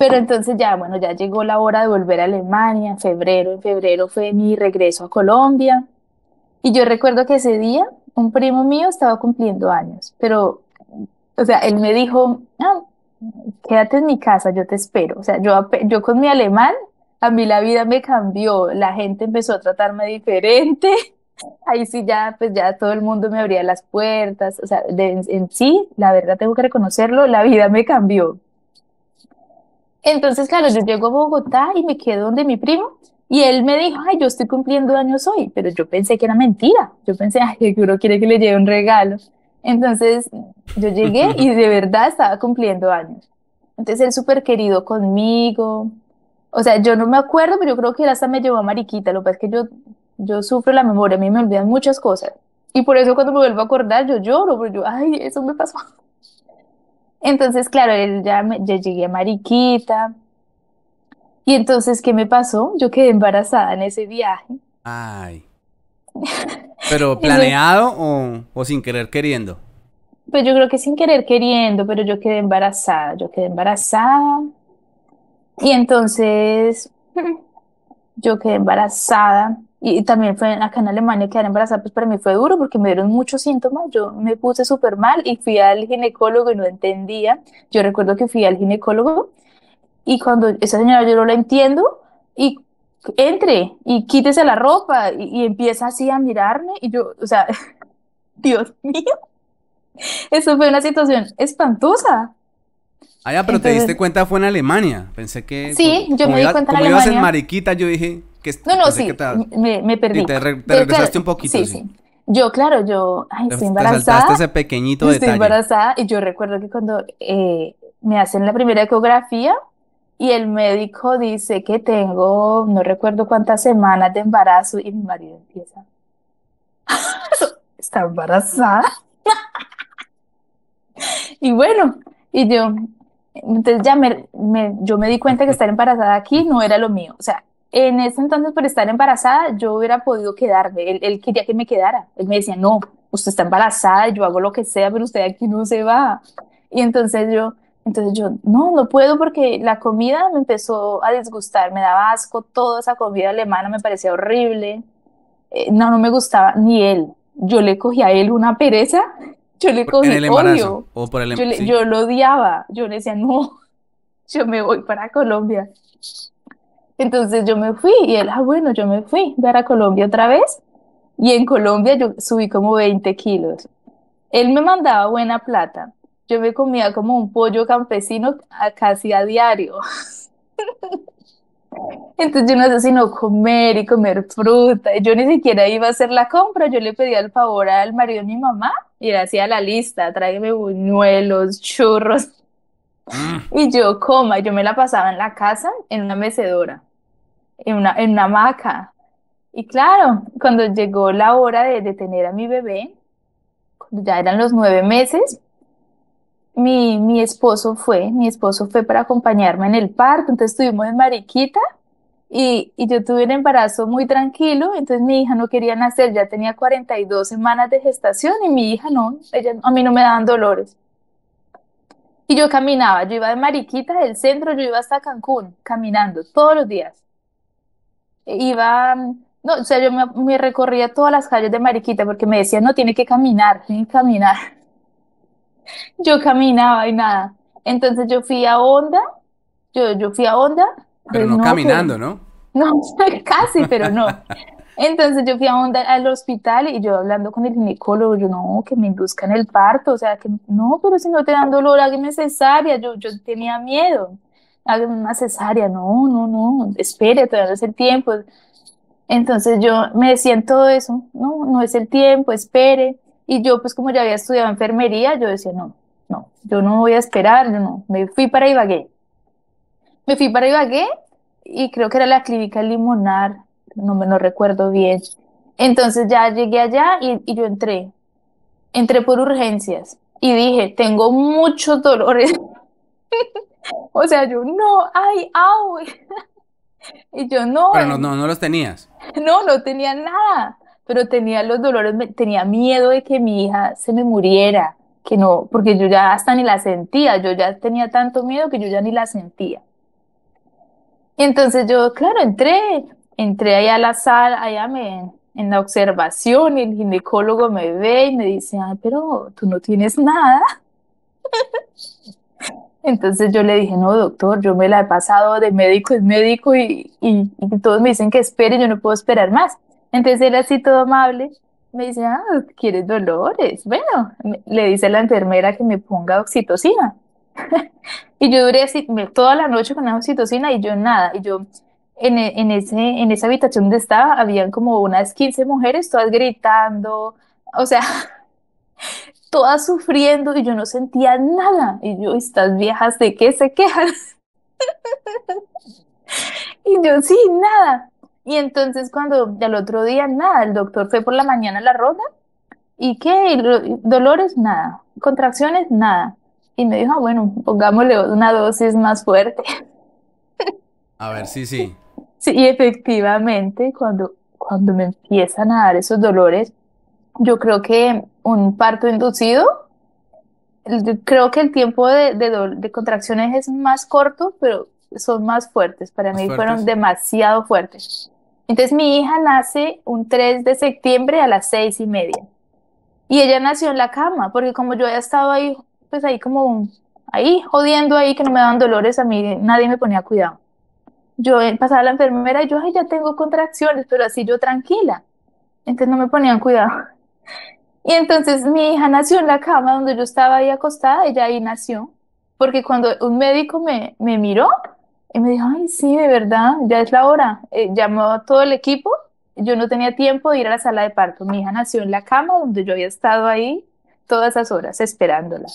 pero entonces ya, bueno, ya llegó la hora de volver a Alemania, en febrero, en febrero fue mi regreso a Colombia. Y yo recuerdo que ese día un primo mío estaba cumpliendo años, pero, o sea, él me dijo, ah, quédate en mi casa, yo te espero. O sea, yo, yo con mi alemán, a mí la vida me cambió, la gente empezó a tratarme diferente. Ahí sí ya, pues ya todo el mundo me abría las puertas. O sea, en sí, la verdad tengo que reconocerlo, la vida me cambió. Entonces, claro, yo llego a Bogotá y me quedo donde mi primo. Y él me dijo, ay, yo estoy cumpliendo años hoy, pero yo pensé que era mentira. Yo pensé, ay, seguro quiere que le lleve un regalo. Entonces, yo llegué y de verdad estaba cumpliendo años. Entonces, él súper querido conmigo. O sea, yo no me acuerdo, pero yo creo que él hasta me llevó a Mariquita. Lo que pasa es que yo, yo sufro la memoria, a mí me olvidan muchas cosas. Y por eso cuando me vuelvo a acordar, yo lloro, porque yo, ay, eso me pasó. Entonces, claro, él ya, me, ya llegué a Mariquita. Y entonces, ¿qué me pasó? Yo quedé embarazada en ese viaje. Ay. ¿Pero planeado o, o sin querer queriendo? Pues yo creo que sin querer queriendo, pero yo quedé embarazada. Yo quedé embarazada. Y entonces, yo quedé embarazada. Y también fue acá en Alemania quedar embarazada, pues para mí fue duro porque me dieron muchos síntomas. Yo me puse súper mal y fui al ginecólogo y no entendía. Yo recuerdo que fui al ginecólogo y cuando esa señora yo no la entiendo y entre y quítese la ropa y, y empieza así a mirarme y yo, o sea, Dios mío, eso fue una situación espantosa. Ah, ya, pero te diste cuenta fue en Alemania. Pensé que... Sí, como- yo como me di ibas- cuenta en Como ibas en Alemania. Mariquita, yo dije que... No, no, pensé sí, te- me, me perdí. Y te re- te regresaste claro, un poquito, sí, sí. sí. Yo, claro, yo, ay, te- estoy te embarazada, ese pequeñito estoy detalle. embarazada y yo recuerdo que cuando eh, me hacen la primera ecografía y el médico dice que tengo, no recuerdo cuántas semanas de embarazo y mi marido empieza, ¿está embarazada? Y bueno, y yo, entonces ya me, me- yo me di cuenta que estar embarazada aquí no era lo mío. O sea, en ese entonces por estar embarazada yo hubiera podido quedarme. Él, él quería que me quedara. Él me decía, no, usted está embarazada, yo hago lo que sea, pero usted aquí no se va. Y entonces yo, entonces yo, no, no puedo porque la comida me empezó a disgustar, me daba asco, toda esa comida alemana me parecía horrible. Eh, no, no me gustaba ni él. Yo le cogí a él una pereza, yo le cogí el odio. O por el... em- Yo, le- sí. yo lo odiaba, yo le decía, no, yo me voy para Colombia. Entonces yo me fui y él, ah, bueno, yo me fui para Colombia otra vez y en Colombia yo subí como 20 kilos. Él me mandaba buena plata. Yo me comía como un pollo campesino a- casi a diario. Entonces yo no sé sino comer y comer fruta. Yo ni siquiera iba a hacer la compra. Yo le pedía el favor al marido de mi mamá y él hacía la lista. Tráigame buñuelos, churros. Mm, Y yo coma. Yo me la pasaba en la casa en una mecedora, en una, en una hamaca. Y claro, cuando llegó la hora de, de tener a mi bebé, cuando ya eran los nueve meses, mi, mi esposo fue, mi esposo fue para acompañarme en el parto, entonces estuvimos en Mariquita y, y yo tuve un embarazo muy tranquilo, entonces mi hija no quería nacer, ya tenía 42 semanas de gestación y mi hija no, ella, a mí no me daban dolores. Y yo caminaba, yo iba de Mariquita, del centro, yo iba hasta Cancún, caminando todos los días. Iba, no, o sea, yo me, me recorría todas las calles de Mariquita porque me decían, no, tiene que caminar, tiene que caminar. Yo caminaba y nada. Entonces yo fui a Honda, yo, yo fui a Honda. Pero pues no caminando, ¿no? no, casi, pero no. Entonces yo fui a Honda al hospital y yo hablando con el ginecólogo, yo no, que me induzcan el parto, o sea, que no, pero si no te dan dolor, hágame cesárea, yo, yo tenía miedo, hágame una cesárea, no, no, no, espere, todavía no es el tiempo. Entonces yo me decían todo eso, no, no es el tiempo, espere. Y yo pues como ya había estudiado enfermería, yo decía, no, no, yo no voy a esperar, yo no, me fui para Ibagué. Me fui para Ibagué y creo que era la clínica Limonar, no me lo recuerdo bien. Entonces ya llegué allá y, y yo entré, entré por urgencias y dije, tengo muchos dolores. O sea, yo no, ay, au. Y yo no, Pero no, no, no los tenías. no, no tenía nada, pero tenía los dolores, tenía miedo de que mi hija se me muriera, que no, porque yo ya hasta ni la sentía, yo ya tenía tanto miedo que yo ya ni la sentía. Y entonces yo, claro, entré, entré ahí a la sala, allá me, en la observación, y el ginecólogo me ve y me dice, ay, pero tú no tienes nada. Entonces yo le dije, no, doctor, yo me la he pasado de médico en médico y, y, y todos me dicen que espere, yo no puedo esperar más. Entonces él así todo amable me dice, ah, ¿quieres dolores? Bueno, le dice la enfermera que me ponga oxitocina. Y yo duré así toda la noche con la oxitocina y yo nada. Y yo en, en ese, en esa habitación donde estaba, habían como unas 15 mujeres, todas gritando, o sea, todas sufriendo y yo no sentía nada. Y yo, estas viejas, ¿de qué se quejan? Y yo, sí, nada. Y entonces cuando al otro día, nada, el doctor fue por la mañana a la ronda y qué, Y lo- dolores, nada, contracciones, nada. Y me dijo, ah, bueno, pongámosle una dosis más fuerte. A ver, sí, sí. Sí, y efectivamente, cuando, cuando me empiezan a dar esos dolores, yo creo que un parto inducido, creo que el tiempo de, de, contracciones es más corto, pero son más fuertes. Para Más mí fueron demasiado fuertes. Entonces mi hija nace un 3 de septiembre a las seis y media. Y ella nació en la cama, porque como yo había estado ahí, pues ahí como, ahí jodiendo ahí que no me daban dolores, a mí nadie me ponía cuidado. Yo eh, pasaba a la enfermera y yo, ay, ya tengo contracciones, pero así yo tranquila. Entonces no me ponían cuidado. Y entonces mi hija nació en la cama donde yo estaba ahí acostada, ella ahí nació, porque cuando un médico me, me miró y me dijo, ay, sí, de verdad, ya es la hora, Eh, llamó a todo el equipo, yo no tenía tiempo de ir a la sala de parto, mi hija nació en la cama donde yo había estado ahí todas esas horas esperándola.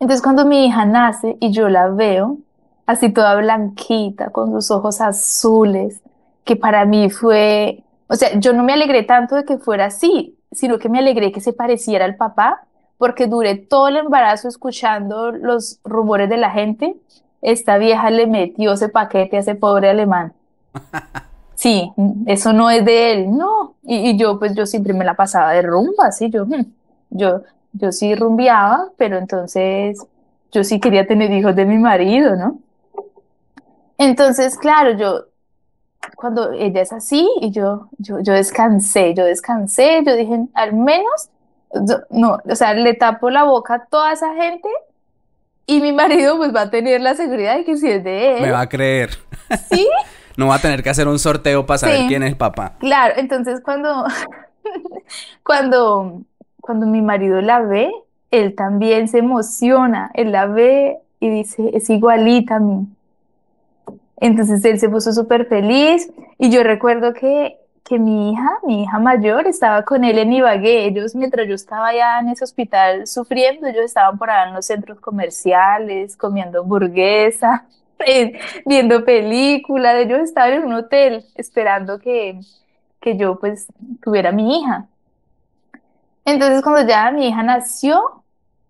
Entonces cuando mi hija nace y yo la veo, así toda blanquita, con sus ojos azules, que para mí fue, o sea, yo no me alegré tanto de que fuera así, sino que me alegré que se pareciera al papá, porque duré todo el embarazo escuchando los rumores de la gente. Esta vieja le metió ese paquete a ese pobre alemán. Sí, eso no es de él, no. Y, y yo, pues yo siempre me la pasaba de rumba, así yo, hmm, yo, yo sí rumbeaba, pero entonces yo sí quería tener hijos de mi marido, ¿no? Entonces, claro, yo, cuando ella es así, y yo, yo, yo descansé, yo descansé, yo dije, al menos, yo- no, o sea, le tapo la boca a toda esa gente y mi marido pues va a tener la seguridad de que si es de Me él, va a creer. sí, No va a tener que hacer un sorteo para saber Sí. quién es papá. Claro, entonces cuando, cuando, cuando mi marido la ve, él también se emociona, él la ve y dice, es igualita a mí. Entonces él se puso súper feliz y yo recuerdo que, que mi hija, mi hija mayor, estaba con él en Ibagué. Ellos, mientras yo estaba allá en ese hospital sufriendo, ellos estaban por allá en los centros comerciales, comiendo hamburguesa, eh, viendo películas. Ellos estaban en un hotel esperando que, que yo pues tuviera mi hija. Entonces cuando ya mi hija nació,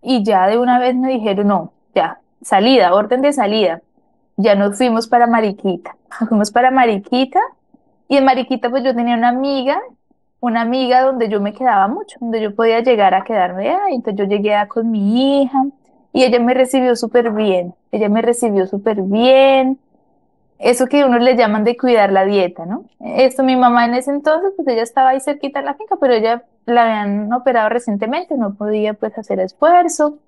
y ya de una vez me dijeron, no, ya, salida, orden de salida. Ya nos fuimos para Mariquita. Fuimos para Mariquita y en Mariquita pues yo tenía una amiga, una amiga donde yo me quedaba mucho, donde yo podía llegar a quedarme ahí. Entonces yo llegué a con mi hija y ella me recibió súper bien. Ella me recibió súper bien. Eso que uno le llaman de cuidar la dieta, ¿no? Esto mi mamá en ese entonces, pues ella estaba ahí cerquita de la finca, pero ella la habían operado recientemente, no podía pues hacer esfuerzo.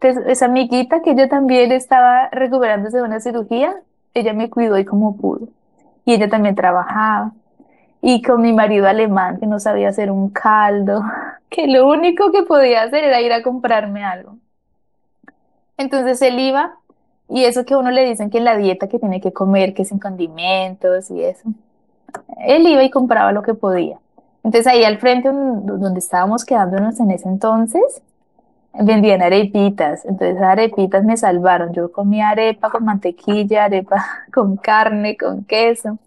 Entonces, esa amiguita que yo también estaba recuperándose de una cirugía, ella me cuidó y como pudo. Y ella también trabajaba. Y con mi marido alemán, que no sabía hacer un caldo, que lo único que podía hacer era ir a comprarme algo. Entonces él iba, y eso que a uno le dicen que la dieta que tiene que comer, que sin condimentos y eso. Él iba y compraba lo que podía. Entonces ahí al frente donde estábamos quedándonos en ese entonces, vendían arepitas. Entonces arepitas me salvaron. Yo comía arepa con mantequilla, arepa con carne, con queso.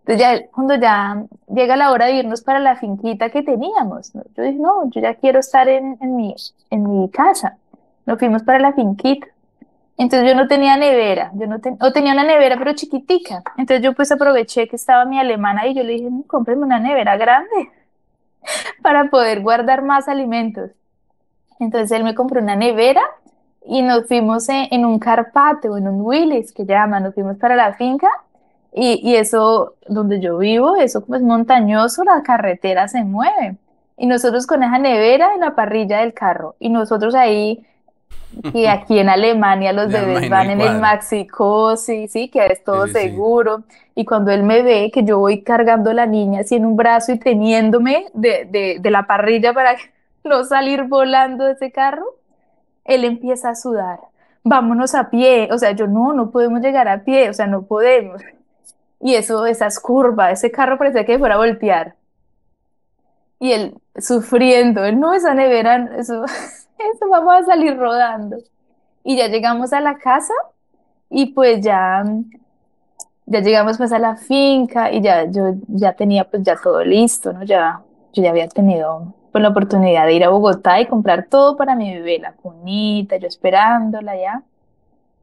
Entonces ya cuando ya llega la hora de irnos para la finquita que teníamos, yo dije, no, yo ya quiero estar en, en, mi, en mi casa. Nos fuimos para la finquita. Entonces yo no tenía nevera, yo no o tenía una nevera pero chiquitica. Entonces yo pues aproveché que estaba mi alemana y yo le dije, cómprame una nevera grande para poder guardar más alimentos. Entonces él me compró una nevera y nos fuimos en, un carpate o en un Willis que llama, nos fuimos para la finca y, y eso, donde yo vivo, eso como es montañoso, la carretera se mueve. Y nosotros con esa nevera en la parrilla del carro y nosotros ahí y aquí en Alemania los bebés van en el maxicosi, sí, que es todo seguro. Y cuando él me ve que yo voy cargando a la niña así en un brazo y teniéndome de, de, de la parrilla para no salir volando de ese carro, él empieza a sudar. Vámonos a pie. O sea, yo no, no podemos llegar a pie, o sea, no podemos. Y eso, esas curvas, ese carro parecía que fuera a voltear. Y él sufriendo, él no, esa nevera, eso, eso, vamos a salir rodando. Y ya llegamos a la casa y pues ya, ya llegamos pues a la finca y ya yo ya tenía pues ya todo listo, ¿no? Ya, yo ya había tenido pues la oportunidad de ir a Bogotá y comprar todo para mi bebé, la cunita, yo esperándola ya.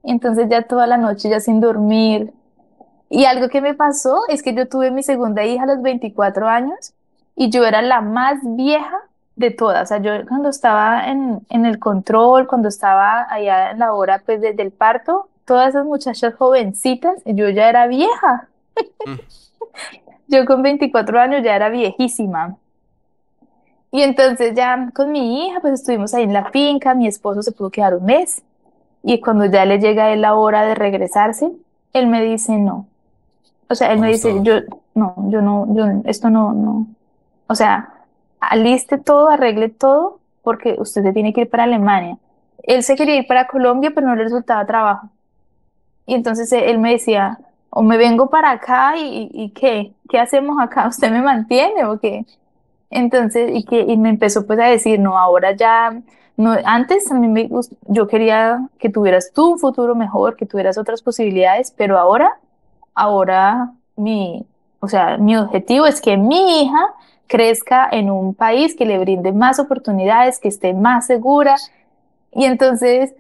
Y entonces ya toda la noche ya sin dormir. Y algo que me pasó es que yo tuve mi segunda hija a los 24 años y yo era la más vieja de todas. O sea, yo cuando estaba en, en el control, cuando estaba allá en la hora pues del parto, todas esas muchachas jovencitas, yo ya era vieja. Mm. yo con 24 años ya era viejísima. Y entonces ya con mi hija, pues estuvimos ahí en la finca, mi esposo se pudo quedar un mes. Y cuando ya le llega la hora de regresarse, él me dice no. O sea, él me dice, yo, no, yo no, yo, esto no, no. O sea, aliste todo, arregle todo, porque usted se tiene que ir para Alemania. Él se quería ir para Colombia, pero no le resultaba trabajo. Y entonces él me decía, o me vengo para acá y, y, qué, ¿qué hacemos acá? ¿Usted me mantiene o qué? Entonces, y que y me empezó pues a decir, no, ahora ya, no, antes a mí me yo quería que tuvieras tú un futuro mejor, que tuvieras otras posibilidades, pero ahora, ahora mi, o sea, mi objetivo es que mi hija crezca en un país que le brinde más oportunidades, que esté más segura. Y entonces,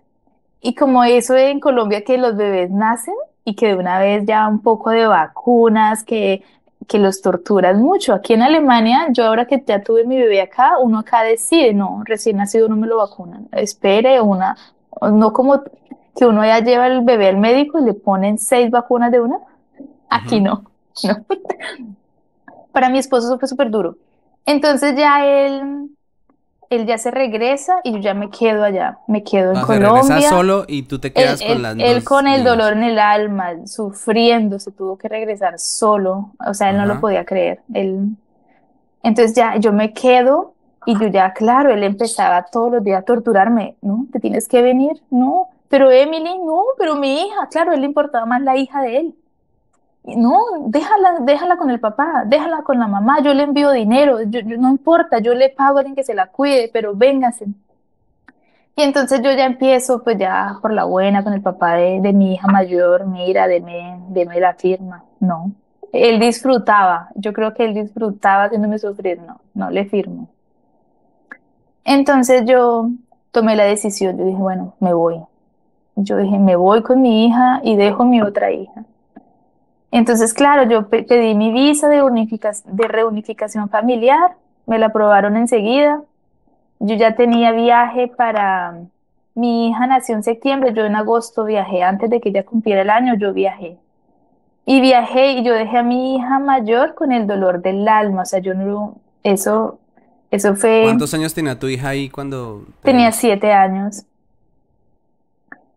y como eso en Colombia que los bebés nacen y que de una vez ya un poco de vacunas, que, que los torturan mucho. Aquí en Alemania, yo ahora que ya tuve mi bebé acá, uno acá decide, no, recién nacido no me lo vacunan, espere una, no como que uno ya lleva el bebé al médico y le ponen seis vacunas de una. Aquí no, no. para mi esposo eso fue súper duro. Entonces ya él, él ya se regresa y yo ya me quedo allá, me quedo en ah, Colombia. solo y tú te quedas con las Él con el dolor en el alma, sufriendo, se tuvo que regresar solo, o sea, él no lo podía creer. Él... Entonces ya yo me quedo y yo ya, claro, él empezaba todos los días a torturarme, ¿no? ¿Te tienes que venir? No, pero Emily, no, pero mi hija, claro, él le importaba más la hija de él. No, déjala, déjala con el papá, déjala con la mamá, yo le envío dinero, no importa, yo le pago a alguien que se la cuide, pero véngase. Y entonces yo ya empiezo, pues ya por la buena, con el papá de, de mi hija mayor, mira, deme, deme la firma. No, él disfrutaba, yo creo que él disfrutaba haciéndome sufrir, no, no le firmo. Entonces yo, tomé la decisión, yo dije, bueno, me voy. Yo dije, me voy con mi hija y dejo mi otra hija. Entonces, claro, yo pedí mi visa de, de reunificación familiar, me la aprobaron enseguida. Yo ya tenía viaje para... Mi hija nació en septiembre, yo en agosto viajé, antes de que ella cumpliera el año, yo viajé. Y viajé y yo dejé a mi hija mayor con el dolor del alma, o sea, yo no, eso, eso fue... ¿Cuántos años tenía tu hija ahí cuando... Tenía siete años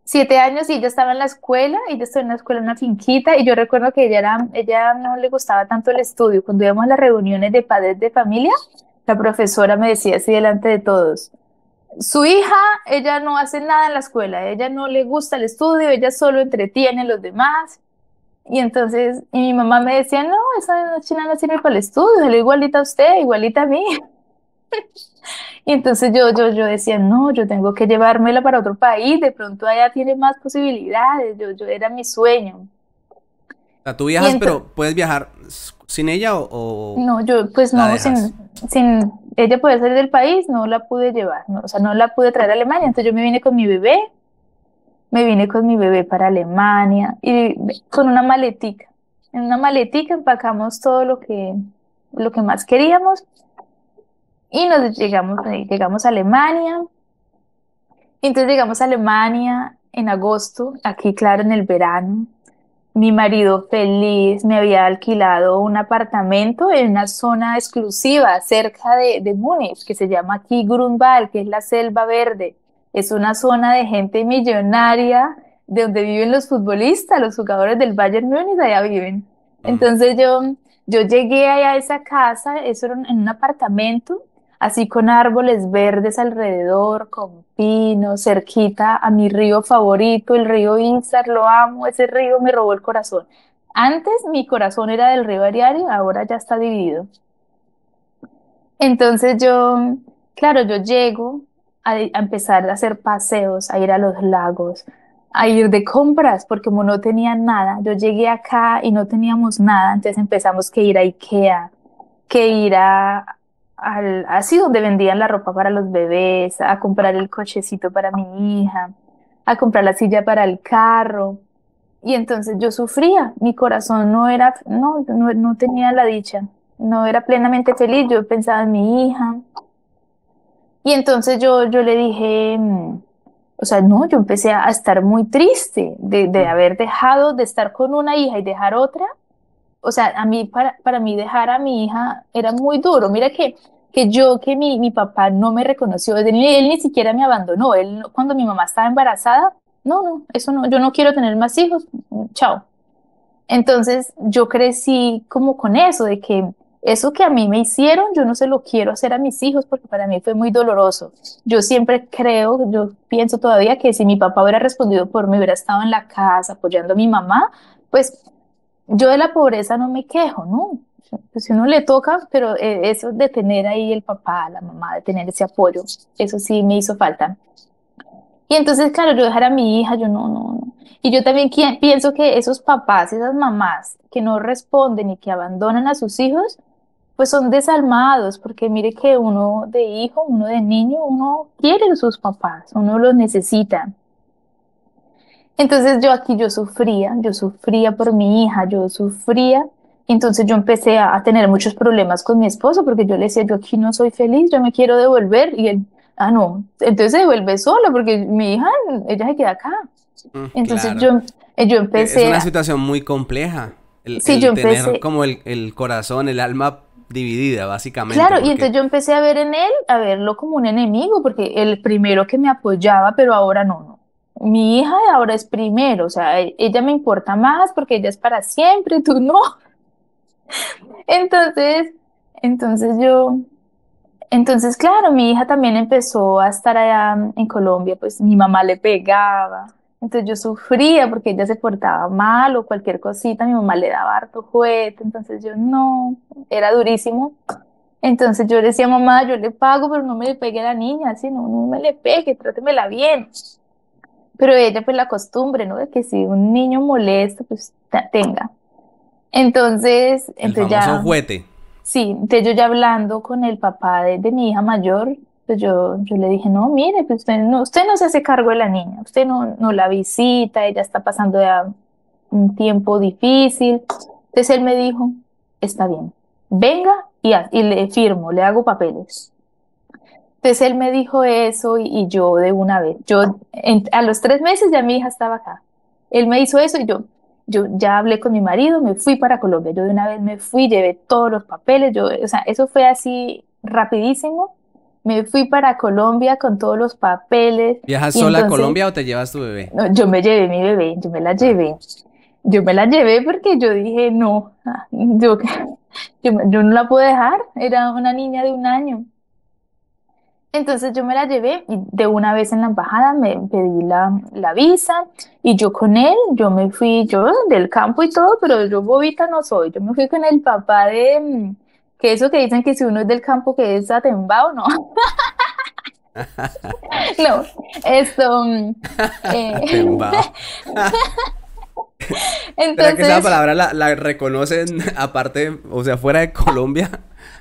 siete años y ella estaba en la escuela, yo estaba en la escuela en una finquita y yo recuerdo que ella, era, ella no le gustaba tanto el estudio. Cuando íbamos a las reuniones de padres de familia, la profesora me decía así delante de todos, su hija, ella no hace nada en la escuela, ella no le gusta el estudio, ella solo entretiene a los demás. Y entonces, y mi mamá me decía, no, esa china no sirve para el estudio, es igualita a usted, igualita a mí. Y entonces yo, yo, yo decía, no, yo tengo que llevármela para otro país, de pronto allá tiene más posibilidades, yo, yo era mi sueño. O sea, tú viajas, pero ¿puedes viajar sin ella o...? no, yo pues no, sin, sin ella poder salir del país, no la pude llevar, o sea, no la pude traer a Alemania, entonces yo me vine con mi bebé, me vine con mi bebé para Alemania y con una maletica. En una maletica empacamos todo lo que, lo que más queríamos y nos llegamos, llegamos a Alemania. Entonces llegamos a Alemania en agosto, aquí claro en el verano. Mi marido feliz me había alquilado un apartamento en una zona exclusiva cerca de, de Múnich, que se llama aquí Grunwald, que es la selva verde. Es una zona de gente millonaria, de donde viven los futbolistas, los jugadores del Bayern Múnich, allá viven. Entonces yo, yo llegué allá a esa casa, eso era en un apartamento, así con árboles verdes alrededor, con pinos, cerquita a mi río favorito, el río Insar, lo amo, ese río me robó el corazón. Antes mi corazón era del río Ariari, ahora ya está dividido. Entonces yo, claro, yo llego a, empezar a hacer paseos, a ir a los lagos, a ir de compras, porque como no tenía nada, yo llegué acá y no teníamos nada, entonces empezamos que ir a Ikea, que ir a, al, así donde vendían la ropa para los bebés, a comprar el cochecito para mi hija, a comprar la silla para el carro. Y entonces yo sufría, mi corazón no era, no, no, tenía la dicha, no era plenamente feliz, yo pensaba en mi hija. Y entonces yo, yo le dije, mm, o sea, no, yo empecé a estar muy triste de, de haber dejado de estar con una hija y dejar otra o sea, a mí, para, para mí dejar a mi hija era muy duro. Mira que, que yo, que mi, mi papá no me reconoció, él, él ni siquiera me abandonó. Él, cuando mi mamá estaba embarazada, no, no, eso no, yo no quiero tener más hijos, chao. Entonces yo crecí como con eso, de que eso que a mí me hicieron, yo no se lo quiero hacer a mis hijos porque para mí fue muy doloroso. Yo siempre creo, yo pienso todavía que si mi papá hubiera respondido por mí, hubiera estado en la casa apoyando a mi mamá, pues yo de la pobreza no me quejo, ¿no? Pues uno le toca, pero eh, eso de tener ahí el papá, la mamá, de tener ese apoyo, eso sí me hizo falta. Y entonces, claro, yo dejar a mi hija, yo no, no, no. Y yo también pienso que esos papás, esas mamás que no responden y que abandonan a sus hijos, pues son desalmados, porque mire que uno de hijo, uno de niño, uno quiere a sus papás, uno los necesita. Entonces yo aquí yo sufría, yo sufría por mi hija, yo sufría. Entonces yo empecé a, tener muchos problemas con mi esposo porque yo le decía, yo aquí no soy feliz, yo me quiero devolver. Y él, ah, no, entonces se devuelve solo porque mi hija, ella se queda acá. Mm, entonces yo, eh, yo empecé... Es una situación muy compleja. El, sí, yo empecé... Tener como el, el, corazón, el alma dividida, básicamente. Claro, y entonces yo empecé a ver en él, a verlo como un enemigo, porque el primero que me apoyaba, pero ahora no, no mi hija ahora es primero, o sea, e, ella me importa más porque ella es para siempre, tú no. Entonces, entonces yo, entonces claro, mi hija también empezó a estar allá en Colombia, pues mi mamá le pegaba, entonces yo sufría porque ella se portaba mal o cualquier cosita, mi mamá le daba harto juguete, entonces yo no, era durísimo. Entonces yo decía, mamá, yo le pago, pero no me le pegue a la niña, así, no, no me le pegue, trátemela bien. Pero ella pues la costumbre, ¿no? De que si un niño molesta, pues tenga. Entonces, el entonces ya... juguete. Sí, entonces yo ya hablando con el papá de, mi hija mayor, Pues yo, yo le dije, no, mire, pues usted no, usted no se hace cargo de la niña, usted no, no la visita, ella está pasando ya un tiempo difícil. Entonces él me dijo, está bien, venga y, y le firmo, le hago papeles. Entonces él me dijo eso y, yo de una vez, yo a los tres meses ya mi hija estaba acá. Él me hizo eso y yo, yo ya hablé con mi marido, me fui para Colombia. Yo de una vez me fui, llevé todos los papeles, yo, o sea, eso fue así rapidísimo. Me fui para Colombia con todos los papeles. ¿Viajas sola a Colombia o te llevas tu bebé? No, yo me llevé mi bebé, yo me la llevé. Yo me la llevé porque yo dije, no, yo, yo, yo no la puedo dejar, era una niña de un año. Entonces yo me la llevé y de una vez en la embajada me pedí la, la, visa y yo con él, yo me fui, yo del campo y todo, pero yo bobita no soy, yo me fui con el papá de, mm, que eso que dicen que si uno es del campo que es atembao, no. no, esto... Mm, eh, Entonces... que esa palabra la, la reconocen aparte, o sea, fuera de Colombia?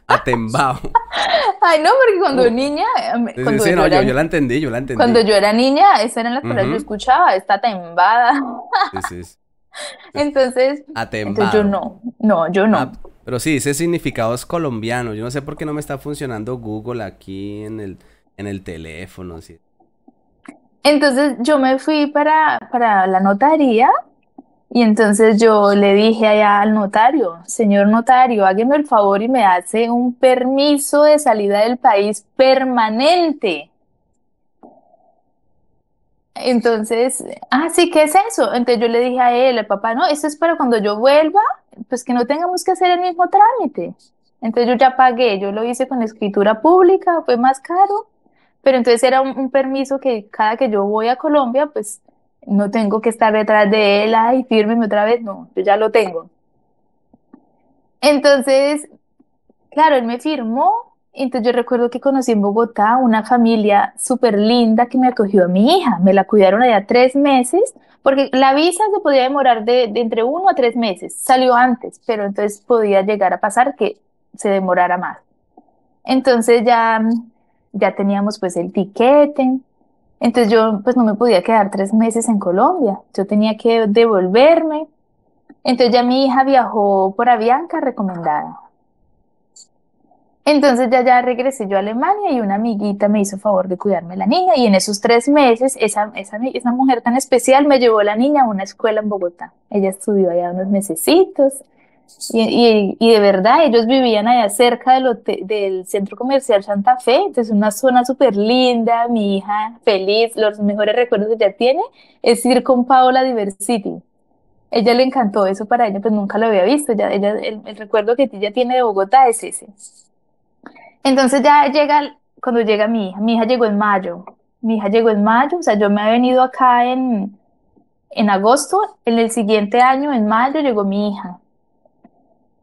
Atembao. Ay, no, porque cuando niña. Cuando yo, la entendí, yo la entendí. Cuando yo era niña, esa era la palabras que yo escuchaba, está atembada. Sí, sí. Entonces, entonces, yo no, no, yo no. Ah, pero sí, ese significado es colombiano. Yo no sé por qué no me está funcionando Google aquí en el, en el teléfono. ¿sí? Entonces yo me fui para, para la notaría y entonces yo le dije allá al notario, señor notario, hágame el favor y me hace un permiso de salida del país permanente. Entonces, ah, sí, ¿qué es eso? Entonces yo le dije a él, el papá, no, eso es para cuando yo vuelva, pues que no tengamos que hacer el mismo trámite. Entonces yo ya pagué, yo lo hice con escritura pública, fue más caro, pero entonces era un permiso que cada que yo voy a Colombia, pues no tengo que estar detrás de él, ay, fírmeme otra vez, no, yo ya lo tengo. Entonces, claro, él me firmó, entonces yo recuerdo que conocí en Bogotá una familia súper linda que me acogió a mi hija, me la cuidaron allá tres meses, porque la visa se podía demorar de, de entre uno a tres meses, salió antes, pero entonces podía llegar a pasar que se demorara más. Entonces ya, ya teníamos pues el tiquete, entonces yo pues no me podía quedar tres meses en Colombia, yo tenía que devolverme. Entonces ya mi hija viajó por Avianca recomendada. Entonces ya, ya regresé yo a Alemania y una amiguita me hizo favor de cuidarme la niña y en esos tres meses esa, esa, esa mujer tan especial me llevó la niña a una escuela en Bogotá. Ella estudió allá unos mesecitos y, y, de verdad, ellos vivían allá cerca del, del centro comercial Santa Fe, entonces una zona súper linda, mi hija feliz, los mejores recuerdos que ella tiene es ir con Paola Diversity. Ella le encantó eso para ella, pues nunca lo había visto, ella, el, el recuerdo que ella tiene de Bogotá es ese. Entonces ya llega, cuando llega mi hija, mi hija llegó en mayo, mi hija llegó en mayo, o sea, yo me he venido acá en, en agosto, en el siguiente año, en mayo, llegó mi hija.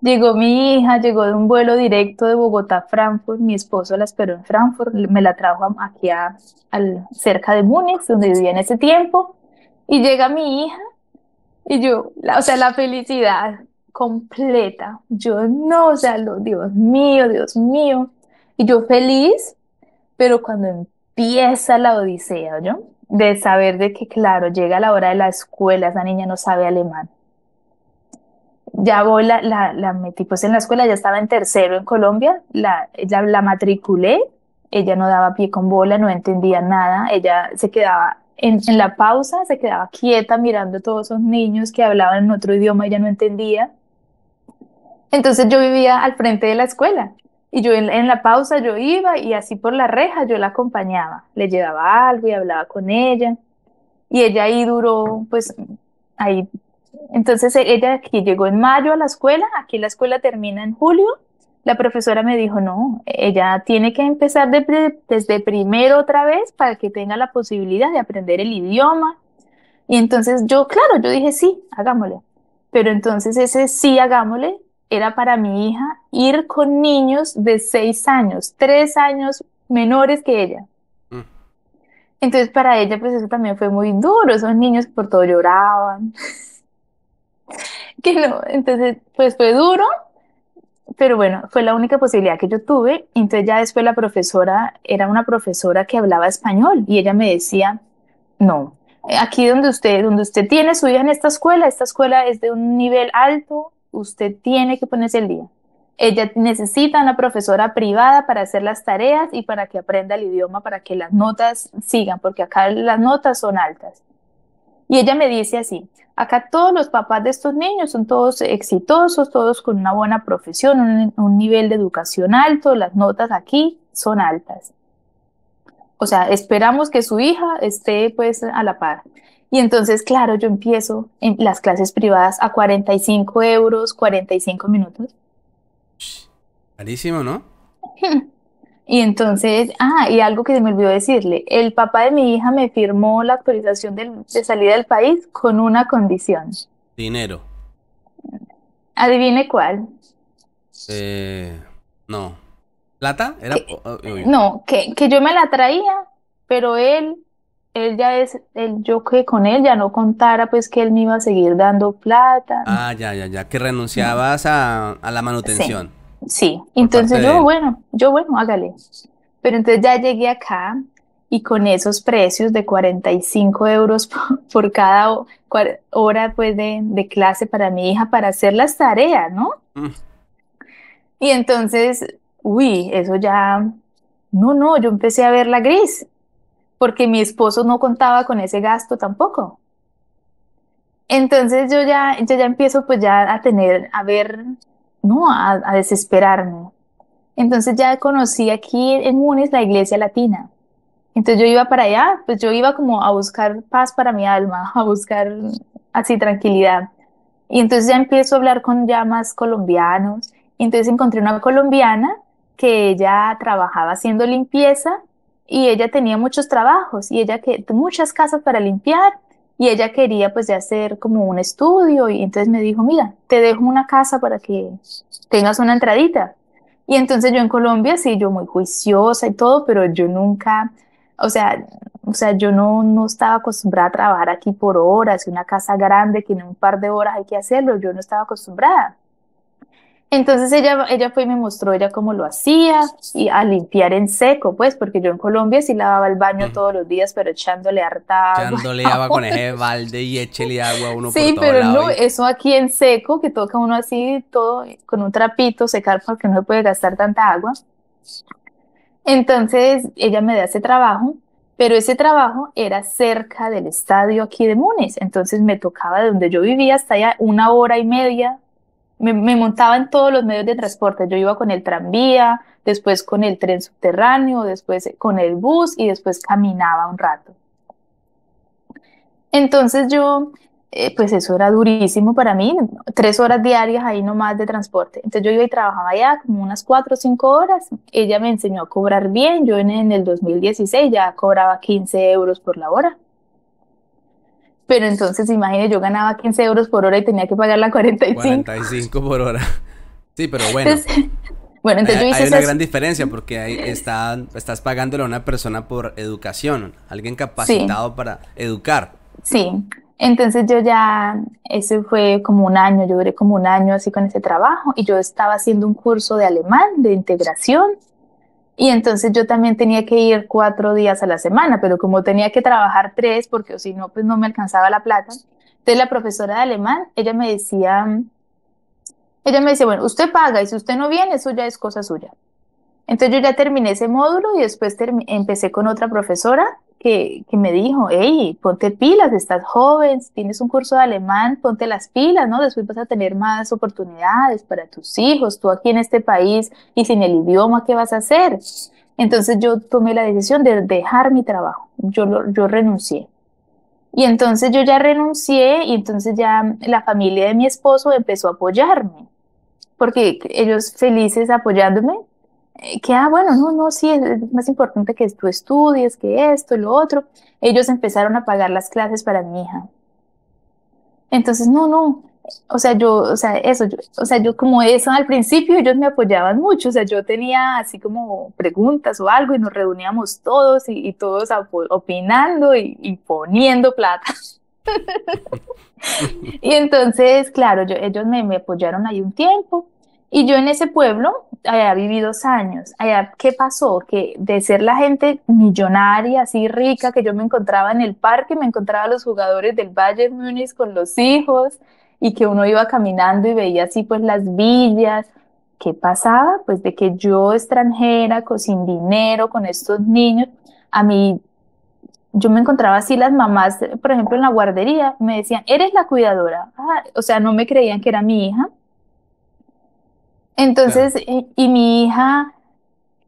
Llegó mi hija, llegó de un vuelo directo de Bogotá a Frankfurt, mi esposo la esperó en Frankfurt, me la trajo aquí a, al, cerca de Múnich, donde vivía en ese tiempo, y llega mi hija, y yo, o sea, la felicidad completa, yo no, o sea, lo, Dios mío, Dios mío, y yo feliz, pero cuando empieza la odisea, ¿yo? De saber de que, claro, llega la hora de la escuela, esa niña no sabe alemán ya voy, la, la, la, metí pues en la escuela, ya estaba en tercero en Colombia, la, la, la matriculé, ella no daba pie con bola, no entendía nada, ella se quedaba en, en, la pausa, se quedaba quieta mirando todos esos niños que hablaban en otro idioma, ella no entendía. Entonces yo vivía al frente de la escuela y yo en, en la pausa yo iba y así por la reja yo la acompañaba, le llevaba algo y hablaba con ella. Y ella ahí duró, pues ahí entonces e, ella aquí llegó en mayo a la escuela, aquí la escuela termina en julio. La profesora me dijo, no, ella tiene que empezar desde primero otra vez para que tenga la posibilidad de aprender el idioma. Y entonces yo, claro, yo dije, sí, hagámosle. Pero entonces ese sí, hagámosle, era para mi hija ir con niños de seis años, tres años menores que ella. Mm. Entonces para ella pues eso también fue muy duro, esos niños por todo lloraban. que no, entonces pues fue duro, pero bueno, fue la única posibilidad que yo tuve. Entonces ya después la profesora era una profesora que hablaba español y ella me decía, no, aquí donde usted, donde usted tiene su hija en esta escuela, esta escuela es de un nivel alto, usted tiene que ponerse el día. Ella necesita una profesora privada para hacer las tareas y para que aprenda el idioma, para que las notas sigan, porque acá las notas son altas. Y ella me dice así, acá todos los papás de estos niños son todos exitosos, todos con una buena profesión, un, nivel de educación alto, las notas aquí son altas. O sea, esperamos que su hija esté pues a la par. Y entonces, claro, yo empiezo en las clases privadas a 45 euros, 45 minutos. Carísimo, ¿no? Y entonces, ah, y algo que se me olvidó decirle, el papá de mi hija me firmó la autorización de, salida del país con una condición. Dinero. Adivine cuál. Eh, no. ¿Plata? Era, no, que, que yo me la traía, pero él, él ya es, él, yo que con él ya no contara pues que él me iba a seguir dando plata. Ah, ya, ya, ya, que renunciabas a, a la manutención. Sí, entonces yo, bueno, yo, bueno, hágale. Pero entonces ya llegué acá y con esos precios de 45 euros por, cada hora pues de, clase para mi hija para hacer las tareas, ¿no? Mm. Y entonces, uy, eso ya, no, no, yo empecé a ver la gris, porque mi esposo no contaba con ese gasto tampoco. Entonces yo ya, yo ya empiezo pues ya a tener, a ver no, a, desesperarme. Entonces ya conocí aquí en Múnich la iglesia latina. Entonces yo iba para allá, pues yo iba como a buscar paz para mi alma, a buscar así tranquilidad. Y entonces ya empiezo a hablar con ya más colombianos. entonces encontré una colombiana que ella trabajaba haciendo limpieza y ella tenía muchos trabajos y ella que muchas casas para limpiar y ella quería pues de hacer como un estudio y entonces me dijo, mira, te dejo una casa para que tengas una entradita. Y entonces yo en Colombia, sí, yo muy juiciosa y todo, pero yo nunca, o sea, o sea, yo no, no estaba acostumbrada a trabajar aquí por horas, una casa grande que en un par de horas hay que hacerlo, yo no estaba acostumbrada. Entonces ella, ella fue y me mostró ella cómo lo hacía y a limpiar en seco, pues, porque yo en Colombia sí lavaba el baño todos los días, pero echándole harta agua. Echándole agua con ese balde y échele agua uno sí, por todo pero no, eso aquí en seco, que toca uno así todo con un trapito secar porque no se puede gastar tanta agua. Entonces ella me da ese trabajo, pero ese trabajo era cerca del estadio aquí de Múnich, entonces me tocaba de donde yo vivía hasta allá una hora y media me, montaba en todos los medios de transporte. Yo iba con el tranvía, después con el tren subterráneo, después con el bus y después caminaba un rato. Entonces yo, eh, pues eso era durísimo para mí, tres horas diarias ahí nomás de transporte. Entonces yo iba y trabajaba allá como unas cuatro o cinco horas. Ella me enseñó a cobrar bien. Yo en, en el 2016 ya cobraba 15 euros por la hora. Pero entonces, imagínate, yo ganaba 15 euros por hora y tenía que pagar la 45. 45 por hora. Sí, pero bueno. bueno, entonces hay, hay una gran diferencia porque ahí está, estás pagándole a una persona por educación, alguien capacitado para educar. Sí, entonces yo ya, ese fue como un año, yo duré como un año así con ese trabajo y yo estaba haciendo un curso de alemán, de integración y entonces yo también tenía que ir cuatro días a la semana, pero como tenía que trabajar tres, porque si no, pues no me alcanzaba la plata. Entonces la profesora de alemán, ella me decía, ella me decía, bueno, usted paga y si usted no viene, eso ya es cosa suya. Entonces yo ya terminé ese módulo y después empecé con otra profesora que, que, me dijo, hey, ponte pilas, estás joven, tienes un curso de alemán, ponte las pilas, ¿no? Después vas a tener más oportunidades para tus hijos, tú aquí en este país y sin el idioma, ¿qué vas a hacer? Entonces yo tomé la decisión de dejar mi trabajo, yo, yo renuncié. Y entonces yo ya renuncié y entonces ya la familia de mi esposo empezó a apoyarme, porque ellos felices apoyándome, que, ah, bueno, no, no, sí, es más importante que tú estudies, que esto lo otro. Ellos empezaron a pagar las clases para mi hija. Entonces, no, no, o sea, yo, o sea, eso, yo, o sea, yo como eso al principio ellos me apoyaban mucho, o sea, yo tenía así como preguntas o algo y nos reuníamos todos y, todos opinando y, poniendo plata. y entonces, claro, yo, ellos me, me apoyaron ahí un tiempo Y yo en ese pueblo, allá viví dos años. Allá, ¿qué pasó? Que de ser la gente millonaria, así rica, que yo me encontraba en el parque, me encontraba los jugadores del Bayern Múnich con los hijos y que uno iba caminando y veía así pues las villas. ¿Qué pasaba? Pues de que yo extranjera, sin dinero, con estos niños, a mí yo me encontraba así las mamás, por ejemplo, en la guardería, me decían, eres la cuidadora. Ah, o sea, no me creían que era mi hija. Entonces, y, mi hija,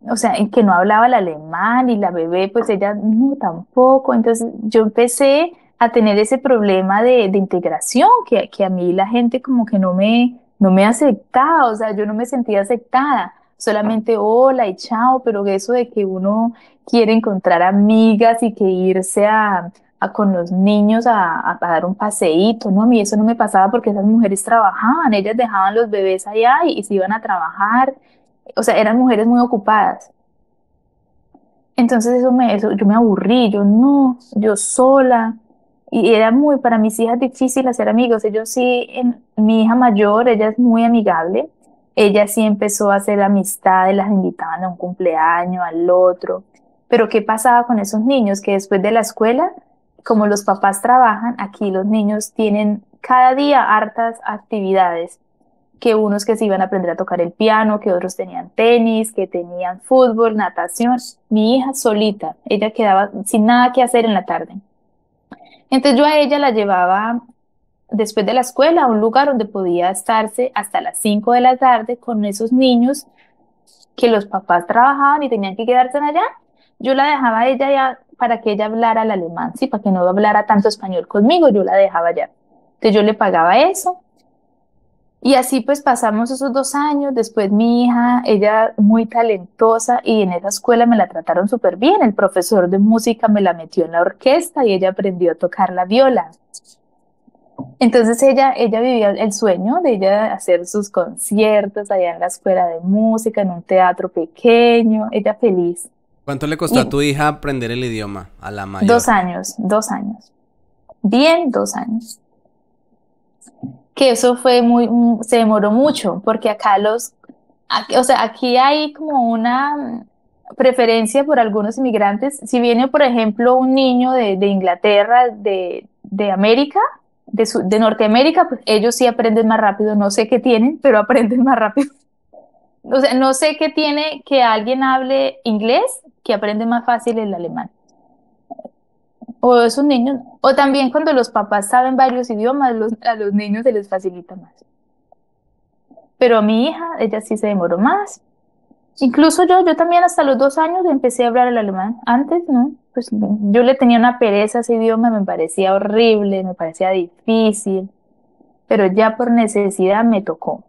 o sea, en que no hablaba el alemán y la bebé, pues ella no tampoco. Entonces, yo empecé a tener ese problema de, de integración, que, que, a mí la gente como que no me, no me aceptaba, o sea, yo no me sentía aceptada solamente hola y chao, pero eso de que uno quiere encontrar amigas y que irse a, con los niños a, dar un paseíto, ¿no? A mí eso no me pasaba porque esas mujeres trabajaban, ellas dejaban los bebés allá y, se iban a trabajar, o sea, eran mujeres muy ocupadas. Entonces eso me, eso, yo me aburrí, yo no, yo sola, y era muy, para mis hijas difícil hacer amigos, ellos sí, mi hija mayor, ella es muy amigable, ella sí empezó a hacer amistades, las invitaban a un cumpleaños, al otro. Pero ¿qué pasaba con esos niños? Que después de la escuela, como los papás trabajan, aquí los niños tienen cada día hartas actividades, que unos que se iban a aprender a tocar el piano, que otros tenían tenis, que tenían fútbol, natación. Mi hija solita, ella quedaba sin nada que hacer en la tarde. Entonces yo a ella la llevaba después de la escuela a un lugar donde podía estarse hasta las 5 de la tarde con esos niños que los papás trabajaban y tenían que quedarse allá. Yo la dejaba a ella ya para que ella hablara el alemán, sí, para que no hablara tanto español conmigo, yo la dejaba allá. Entonces yo le pagaba eso. Y así pues pasamos esos dos años, después mi hija, ella muy talentosa y en esa escuela me la trataron súper bien, el profesor de música me la metió en la orquesta y ella aprendió a tocar la viola. Entonces ella, ella vivía el sueño de ella hacer sus conciertos allá en la escuela de música, en un teatro pequeño, ella feliz. ¿Cuánto le costó a tu hija aprender el idioma, a la mayor? Dos años, dos años. Bien, dos años. Que eso fue muy, se demoró mucho, porque acá los, o sea, aquí hay como una preferencia por algunos inmigrantes. Si viene, por ejemplo, un niño de, de Inglaterra, de, de América, de, Norteamérica, pues ellos sí aprenden más rápido, no sé qué tienen, pero aprenden más rápido. O sea, no sé qué tiene que alguien hable inglés que aprende más fácil el alemán. O esos niños, o también cuando los papás saben varios idiomas, a los niños se les facilita más. Pero a mi hija, ella sí se demoró más. Incluso yo, yo también hasta los dos años empecé a hablar el alemán. Antes, ¿no? Pues yo le tenía una pereza a ese idioma, me parecía horrible, me parecía difícil, pero ya por necesidad me tocó,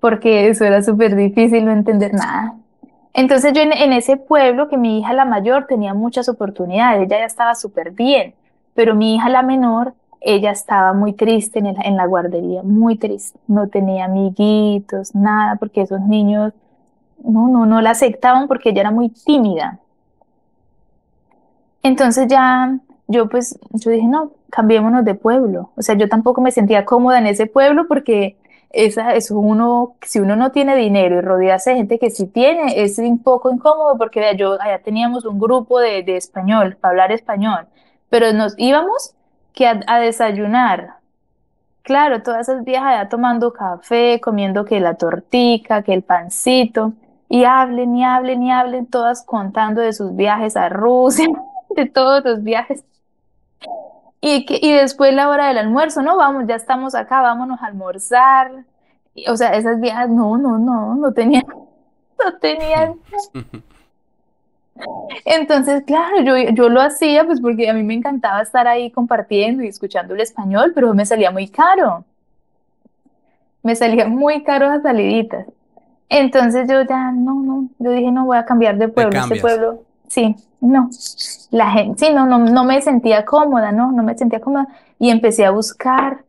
porque eso era súper difícil no entender nada. Entonces yo en, ese pueblo, que mi hija la mayor tenía muchas oportunidades, ella ya estaba súper bien, pero mi hija la menor, ella estaba muy triste en, en la guardería, muy triste, no tenía amiguitos, nada, porque esos niños no, no, no la aceptaban porque ella era muy tímida. Entonces ya yo pues, yo dije, no, cambiémonos de pueblo. O sea, yo tampoco me sentía cómoda en ese pueblo porque esa, es uno, si uno no tiene dinero y rodearse de gente que sí tiene, es un poco incómodo porque vea, yo allá teníamos un grupo de, de español, para hablar español, pero nos íbamos que a, desayunar. Claro, todas esas días allá tomando café, comiendo que la tortica, que el pancito, y hablen y hablen y hablen, todas contando de sus viajes a Rusia, de todos los viajes. Y, que, y después la hora del almuerzo, no, vamos, ya estamos acá, vámonos a almorzar. O sea, esas viejas, no, no, no, no tenían, no tenían. Entonces, claro, yo, yo lo hacía pues porque a mí me encantaba estar ahí compartiendo y escuchando el español, pero me salía muy caro. Me salía muy caro las saliditas. Entonces yo ya, no, no, yo dije, no voy a cambiar de pueblo, este pueblo, sí, no, la gente, sí, no, no, no me sentía cómoda, no, no me sentía cómoda y empecé a buscar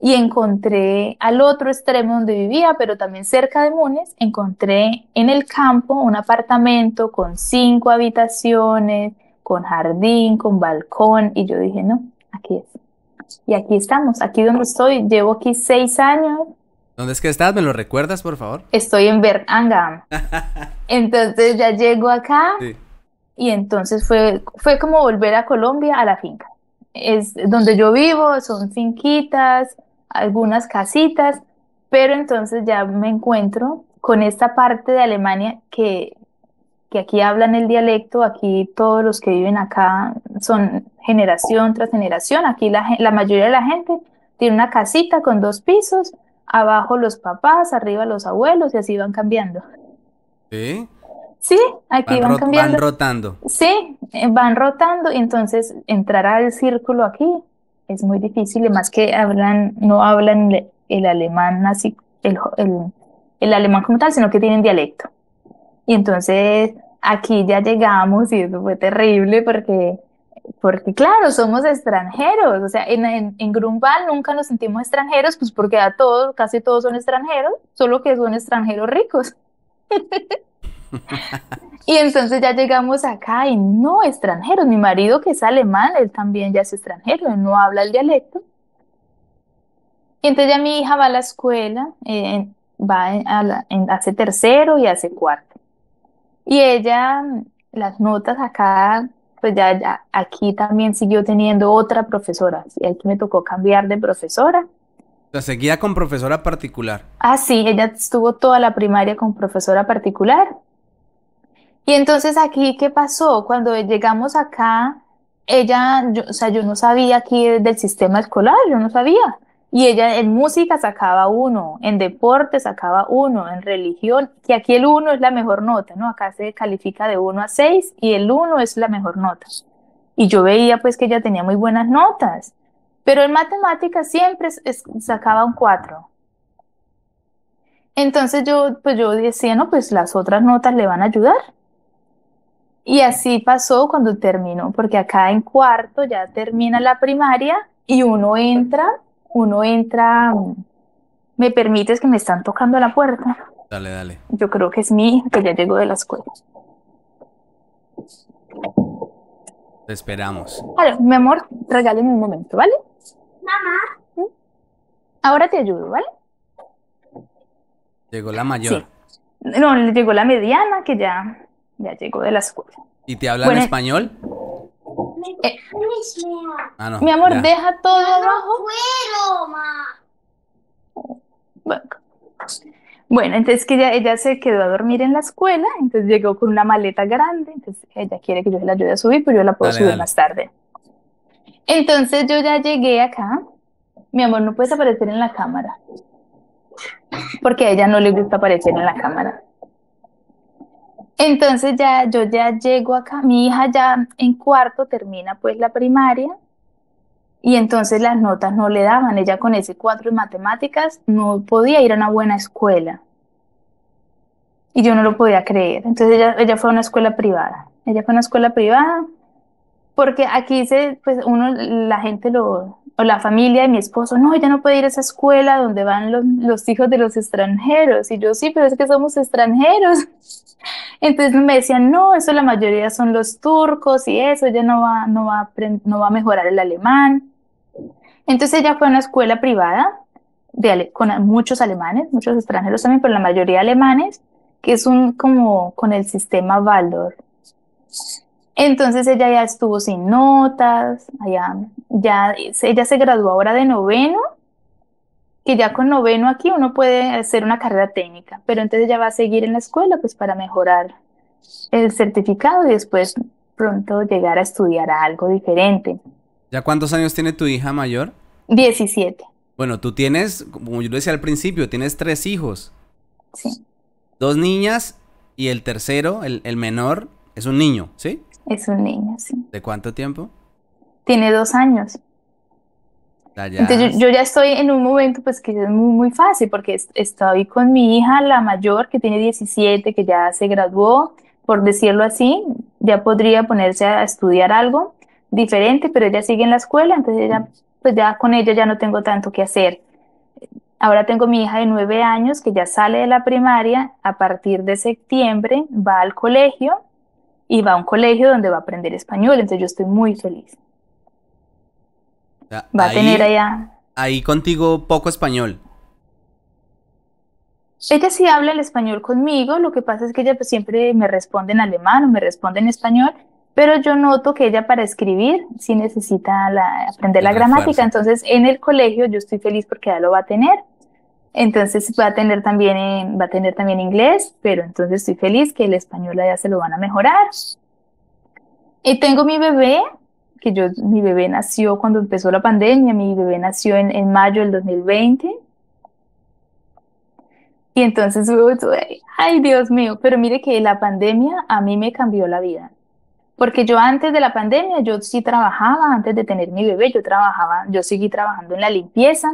y encontré al otro extremo donde vivía, pero también cerca de Munes, encontré en el campo un apartamento con cinco habitaciones, con jardín, con balcón y yo dije, no, aquí es. Y aquí estamos, aquí donde estoy, llevo aquí seis años ¿Dónde es que estás? ¿Me lo recuerdas, por favor? Estoy en Berangam. Entonces ya llego acá Sí. y entonces fue, fue como volver a Colombia a la finca. Es donde yo vivo, son finquitas, algunas casitas, pero entonces ya me encuentro con esta parte de Alemania que, que aquí hablan el dialecto, aquí todos los que viven acá son generación tras generación, aquí la, la mayoría de la gente tiene una casita con dos pisos, abajo los papás, arriba los abuelos y así van cambiando. Sí. Sí, aquí Van, van ro- van cambiando. rotando. Sí, eh, van rotando y entonces entrar al círculo aquí es muy difícil, y que hablan, no hablan el, alemán así, el, el, el alemán como tal, sino que tienen dialecto. Y entonces aquí ya llegamos y eso fue terrible porque, porque claro, somos extranjeros, o sea, en, en, en Grunwald nunca nos sentimos extranjeros, pues porque a todos, casi todos son extranjeros, solo que son extranjeros ricos. Y entonces ya llegamos acá y no extranjeros. Mi marido que es alemán, él también ya es extranjero, él no habla el dialecto. Y entonces ya mi hija va a la escuela, eh, va a la- en- hace tercero y hace cuarto. Y ella, las notas acá, pues ya, ya aquí también siguió teniendo otra profesora. Y aquí me tocó cambiar de profesora. Sea, seguía con profesora particular. Ah, sí, ella estuvo toda la primaria con profesora particular. Y entonces aquí, ¿qué pasó? Cuando llegamos acá, ella, yo, o sea, yo no sabía aquí del sistema escolar, yo no sabía. Y ella en música sacaba uno, en deporte sacaba uno, en religión, que aquí el uno es la mejor nota, ¿no? Acá se califica de uno a seis y el uno es la mejor nota. Y yo veía pues que ella tenía muy buenas notas, pero en matemáticas siempre sacaba un cuatro. Entonces yo, pues yo decía, no, pues las otras notas le van a ayudar. Y así pasó cuando terminó, porque acá en cuarto ya termina la primaria y uno entra, uno entra, ¿me permites que me están tocando la puerta? Dale, dale. Yo creo que es mi hija que ya llegó de la escuela. Te esperamos. Vale, mi amor, regáleme un momento, ¿vale? Mamá. Ahora te ayudo, ¿vale? Llegó la mayor. Sí. No, le llegó la mediana que ya, ya llegó de la escuela. ¿Y te hablan Bueno. español? Eh, Ah, no. mi amor, ya. deja todo abajo. Bueno, Bueno, entonces que ella, ella se quedó a dormir en la escuela, entonces llegó con una maleta grande, entonces ella quiere que yo se la ayude a subir, pero yo la puedo Dale, subir dale. más tarde. Entonces yo ya llegué acá, mi amor, no puedes aparecer en la cámara, porque a ella no le gusta aparecer en la cámara. Entonces ya yo ya llego acá, mi hija ya en cuarto termina pues la primaria y entonces las notas no le daban, ella con ese cuatro en matemáticas no podía ir a una buena escuela. Y yo no lo podía creer. Entonces ella, ella fue a una escuela privada, ella fue a una escuela privada porque aquí se, pues uno, la gente lo, o la familia de mi esposo, no, ella no puede ir a esa escuela donde van los, hijos de los extranjeros. Y yo, sí, pero es que somos extranjeros. Entonces me decían, no, eso la mayoría son los turcos y eso, ella no va, no va no va a mejorar el alemán. Entonces ella fue a una escuela privada de con muchos alemanes, muchos extranjeros también, pero la mayoría alemanes, que es un como con el sistema Waldorf. Entonces ella ya estuvo sin notas, allá, ya, ella se graduó ahora de noveno, que ya con noveno aquí uno puede hacer una carrera técnica, pero entonces ella va a seguir en la escuela pues para mejorar el certificado y después pronto llegar a estudiar algo diferente. ¿Ya cuántos años tiene tu hija mayor? 17, Bueno, tú tienes, como yo lo decía al principio, tienes tres hijos. sí, Dos niñas y el tercero, el, el menor, es un niño, ¿sí? Es un niño, sí. ¿De cuánto tiempo? Tiene dos años. Ya- Entonces yo, yo ya estoy en un momento pues que es muy, muy fácil porque es- estoy con mi hija, la mayor, que tiene 17, que ya se graduó, por decirlo así, ya podría ponerse a estudiar algo diferente, pero ella sigue en la escuela, entonces ella, pues ya con ella ya no tengo tanto que hacer. Ahora tengo mi hija de 9 años que ya sale de la primaria, a partir de septiembre va al colegio y va a un colegio donde va a aprender español, entonces yo estoy muy feliz. Va a tener allá... Ahí contigo poco español. Ella sí habla el español conmigo, lo que pasa es que ella pues, siempre me responde en alemán o me responde en español, pero yo noto que ella para escribir sí necesita la- aprender la gramática, entonces en el colegio yo estoy feliz porque ya lo va a tener. Entonces va a tener también, va a tener también inglés, pero entonces estoy feliz que el español ya se lo van a mejorar. Y tengo mi bebé, que yo, mi bebé nació cuando empezó la pandemia, mi bebé nació en, en mayo del 2020. Y entonces, ay Dios mío, pero mire que la pandemia a mí me cambió la vida. Porque yo antes de la pandemia, yo sí trabajaba, antes de tener mi bebé, yo trabajaba, yo seguí trabajando en la limpieza,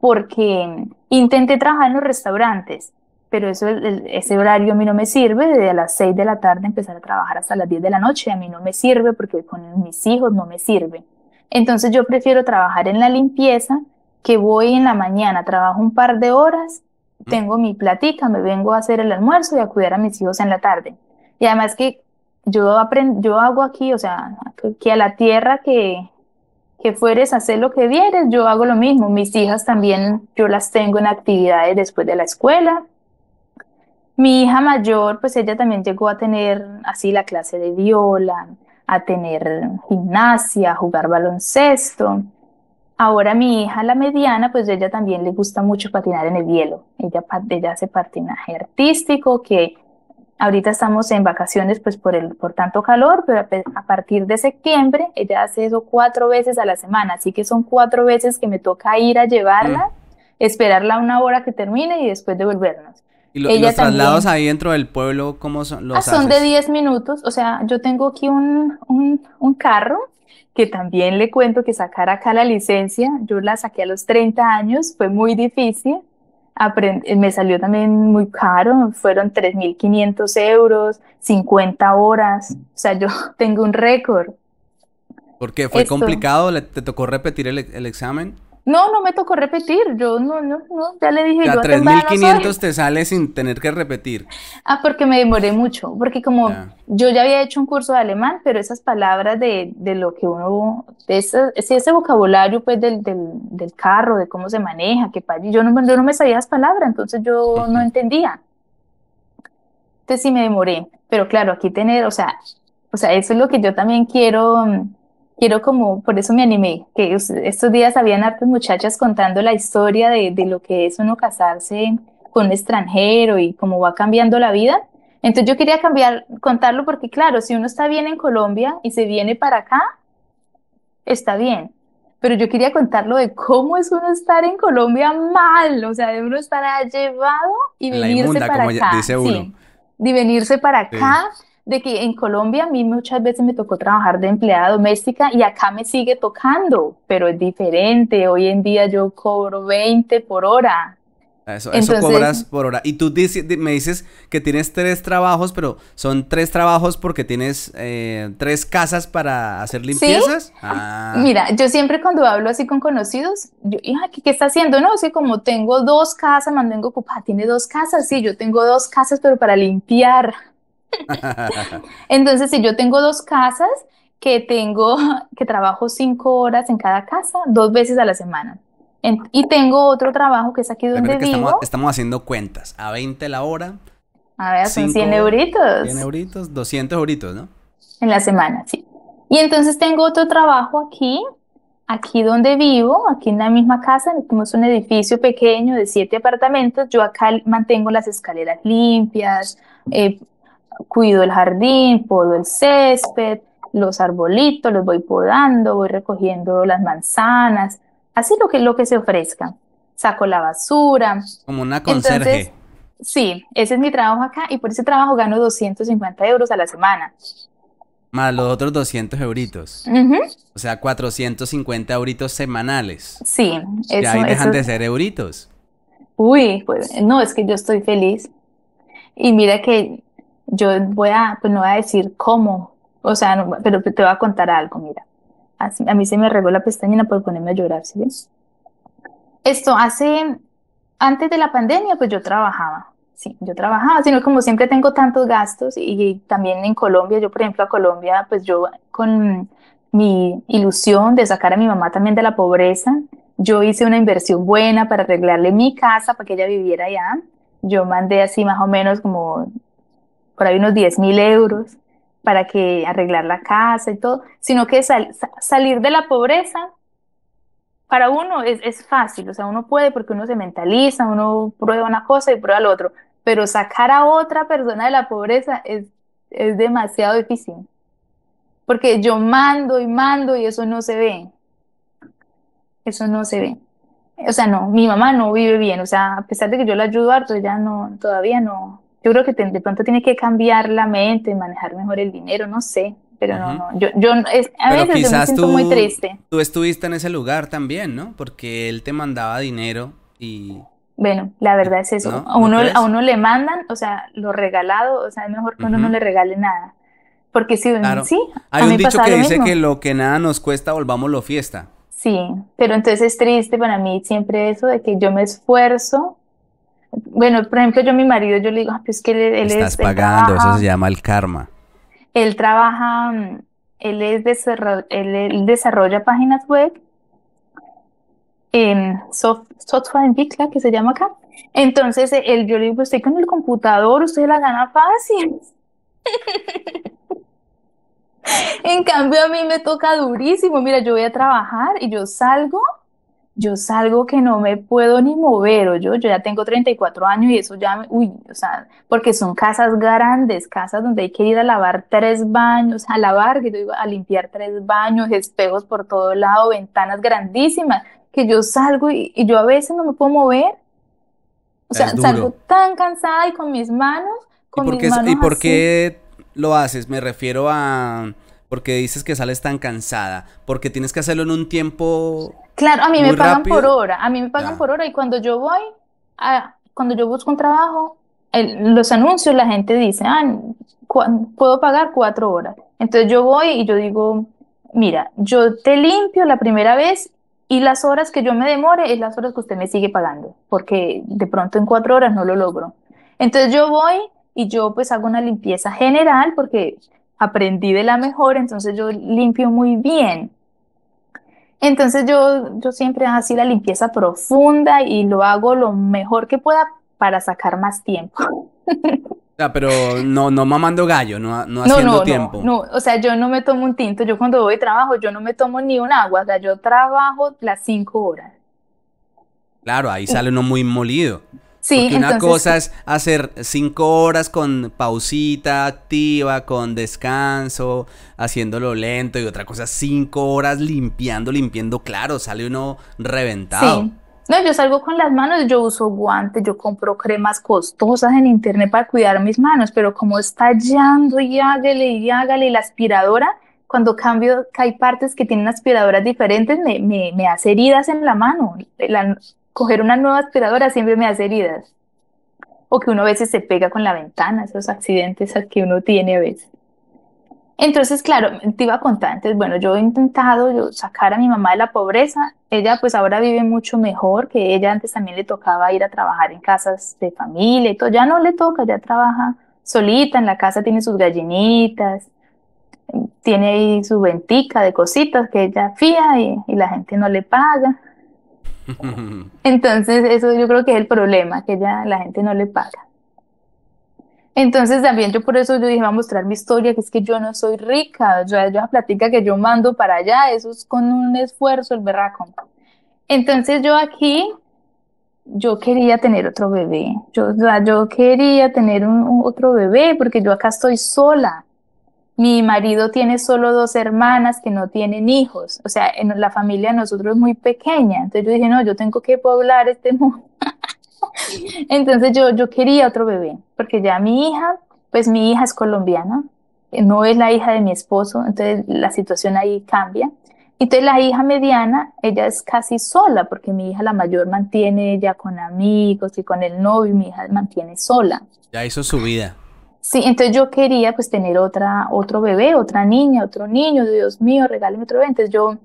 porque intenté trabajar en los restaurantes, pero eso, el- ese horario a mí no me sirve, desde las 6 de la tarde empezar a trabajar hasta las 10 de la noche, a mí no me sirve porque con mis hijos no me sirve. Entonces yo prefiero trabajar en la limpieza, que voy en la mañana, trabajo un par de horas, tengo mi platica, me vengo a hacer el almuerzo y a cuidar a mis hijos en la tarde. Y además que yo aprendo, yo hago aquí, o sea, que a la tierra que, que fueres a hacer lo que vieres, yo hago lo mismo. Mis hijas también, yo las tengo en actividades después de la escuela. Mi hija mayor, pues ella también llegó a tener así la clase de viola, a tener gimnasia, a jugar baloncesto. Ahora mi hija, la mediana, pues ella también le gusta mucho patinar en el hielo. Ella, ella hace patinaje artístico, que ahorita estamos en vacaciones pues por el, por tanto calor, pero a, a partir de septiembre ella hace eso cuatro veces a la semana, así que son cuatro veces que me toca ir a llevarla, esperarla una hora que termine y después devolvernos. ¿Y, lo- y Ella los traslados también. ahí dentro del pueblo, cómo son? ¿Los Ah, son de haces? 10 minutos, o sea, yo tengo aquí un, un, un carro que también le cuento que sacar acá la licencia, yo la saqué a los 30 años, fue muy difícil, aprend- eh, me salió también muy caro, fueron 3.500 euros, 50 horas, o sea, yo tengo un récord. Porque fue Esto. complicado, ¿Le- ¿te tocó repetir el, el examen? No, no me tocó repetir, yo no, no, no, ya le dije, Ya yo atempada no soy. 3.500 te sale sin tener que repetir. Ah, porque me demoré mucho, porque como Ya. yo ya había hecho un curso de alemán, pero esas palabras de, de lo que uno, de ese, ese, vocabulario pues del, del, del carro, de cómo se maneja, que yo no, yo no me sabía las palabras, entonces yo no entendía. Entonces sí me demoré, pero claro, aquí tener, o sea, o sea, eso es lo que yo también quiero, mm, quiero como, por eso me animé, que es- estos días habían hartas muchachas contando la historia de, de lo que es uno casarse con un extranjero y cómo va cambiando la vida. Entonces yo quería cambiar, contarlo porque claro, si uno está bien en Colombia y se viene para acá, está bien. Pero yo quería contarlo de cómo es uno estar en Colombia mal, o sea, de uno estar llevado y La venirse inmunda, para como acá, dice sí, uno. de venirse para Sí. De que en Colombia a mí muchas veces me tocó trabajar de empleada doméstica y acá me sigue tocando, pero es diferente. Hoy en día yo cobro 20 por hora. Eso, eso cobras por hora. Y tú me dices que tienes tres trabajos, pero son tres trabajos porque tienes eh, tres casas para hacer limpiezas. Ah, Mira, yo siempre cuando hablo así con conocidos, yo, hija, ¿qué, qué está haciendo? No, como tengo dos casas, mantengo ocupada, tiene dos casas, sí, yo tengo dos casas, pero para limpiar. Entonces, si yo tengo dos casas, que tengo, que trabajo cinco horas en cada casa, dos veces a la semana. En- y tengo otro trabajo que es aquí donde que estamos, vivo. estamos haciendo cuentas. A 20 la hora, A ver, son cinco- 100 euritos 100 euritos, 200 euritos, ¿no? en la semana, sí. Y entonces tengo otro trabajo aquí, aquí donde vivo, aquí en la misma casa, tenemos un edificio pequeño de siete apartamentos. Yo acá mantengo las escaleras limpias, eh, cuido el jardín, podo el césped, los arbolitos, los voy podando, voy recogiendo las manzanas, así lo que, lo que se ofrezca. Saco la basura. Como una Entonces, conserje. sí, ese es mi trabajo acá y por ese trabajo gano 250 euros a la semana. Más los otros 200 euritos. O sea, 450 euritos semanales. Sí, Y eso, ahí dejan eso- de ser euritos. Uy, pues no, es que yo estoy feliz. Y mira que yo voy a, pues no voy a decir cómo, o sea, pero te voy a contar algo, mira. Así- a mí se me regó la pestañina por ponerme a llorar, ¿sí ves? Esto hace, antes de la pandemia, pues yo trabajaba. Sí, yo trabajaba, sino como siempre tengo tantos gastos y, y también en Colombia, yo por ejemplo a Colombia, pues yo con mi ilusión de sacar a mi mamá también de la pobreza, yo hice una inversión buena para arreglarle mi casa para que ella viviera allá. yo mandé así más o menos como por ahí unos 10 mil euros para que arreglar la casa y todo, sino que salir de la pobreza para uno es, es, fácil, o sea, uno puede porque uno se mentaliza, uno prueba una cosa y prueba lo otro, pero sacar a otra persona de la pobreza es, es demasiado difícil, porque yo mando y mando y eso no se ve, eso no se ve. O sea, no, mi mamá no vive bien, o sea, a pesar de que yo la ayudo harto, ella no, todavía no. Yo creo que de pronto tiene que cambiar la mente, manejar mejor el dinero, no sé, pero no, no, yo, yo a veces yo me siento muy triste. Tú estuviste en ese lugar también, ¿no? Porque él te mandaba dinero y... Bueno, la verdad es eso. A, uno, a uno le mandan, o sea, lo regalado, o sea, es mejor que uno no le regale nada. Porque si claro. sí, hay un dicho que dice que lo que nada nos cuesta, volvámoslo fiesta. Sí, pero entonces es triste para mí siempre eso de que yo me esfuerzo. Bueno, por ejemplo, yo mi marido, yo le digo, ah, pues que él, él Estás pagando, eso se llama el karma. Él trabaja, él, es él, desarrolla páginas web en software en Bicla, que se llama acá. Entonces, él, yo le digo, estoy con el computador, usted la gana fácil. en cambio, a mí me toca durísimo. Mira, yo voy a trabajar y yo salgo yo salgo que no me puedo ni mover, o yo, yo ya tengo 34 años y eso ya, uy, o sea, porque son casas grandes, casas donde hay que ir a lavar tres baños, a lavar, que yo digo, a limpiar tres baños, espejos por todo lado, ventanas grandísimas, que yo salgo y, yo a veces no me puedo mover. O sea, salgo tan cansada y con mis manos, con ¿Y por mis manos ¿Y por qué lo haces? Me refiero a porque dices que sales tan cansada, porque tienes que hacerlo en un tiempo Claro, a mí me pagan por hora, a mí me pagan por hora y cuando yo voy, a, cuando yo busco un trabajo, los anuncios la gente dice, ah, puedo pagar cuatro horas. Entonces yo voy y yo digo, mira, yo te limpio la primera vez y las horas que yo me demore es las horas que usted me sigue pagando, porque de pronto en cuatro horas no lo logro. Entonces yo voy y yo pues hago una limpieza general porque aprendí de la mejor, entonces yo limpio muy bien. Entonces yo, yo siempre hago así la limpieza profunda y lo hago lo mejor que pueda para sacar más tiempo. pero no, no mamando gallo, no, no haciendo no, tiempo. No, o sea, yo no me tomo un tinto, yo cuando voy a trabajo, yo no me tomo ni un agua, o sea, yo trabajo las cinco horas. Claro, ahí sale uno muy molido. Sí, Porque una cosa es hacer cinco horas con pausita activa, con descanso, haciéndolo lento, y otra cosa cinco horas limpiando, limpiando, claro, sale uno reventado. Sí. No, yo salgo con las manos, yo uso guantes, yo compro cremas costosas en internet para cuidar mis manos, pero como está estallando y hágale y hágale y la aspiradora, cuando cambio, que hay partes que tienen aspiradoras diferentes, me, me, me hace heridas en la mano. La, coger una nueva aspiradora siempre me hace heridas. O que uno a veces se pega con la ventana, esos accidentes que uno tiene a veces. Entonces, claro, te iba a contar, entonces, bueno, yo he intentado sacar a mi mamá de la pobreza. Ella pues ahora vive mucho mejor, que ella antes también le tocaba ir a trabajar en casas de familia y todo. Ya no le toca, ya trabaja solita, en la casa tiene sus gallinitas, tiene ahí su ventica de cositas que ella fía y la gente no le paga. Entonces, eso yo creo que es el problema, que ya la gente no le paga. Entonces también yo por eso yo dije, voy a mostrar mi historia, que es que yo no soy rica, o sea, yo platica que yo mando para allá, eso es con un esfuerzo el berraco. Entonces yo aquí, yo quería tener otro bebé, yo, yo quería tener un, otro bebé porque yo acá estoy sola. Mi marido tiene solo dos hermanas que no tienen hijos, o sea, en la familia de nosotros es muy pequeña. Entonces yo dije, no, yo tengo que poblar este mundo. Entonces yo, yo quería otro bebé, porque ya mi hija, pues mi hija es colombiana, no es la hija de mi esposo, entonces la situación ahí cambia. Entonces la hija mediana, ella es casi sola, porque mi hija la mayor mantiene ella con amigos y con el novio, mi hija mantiene sola. Ya hizo su vida. Sí, entonces yo quería pues tener otra, otro bebé, otra niña, otro niño, Dios mío, regáleme otro bebé. Entonces yo,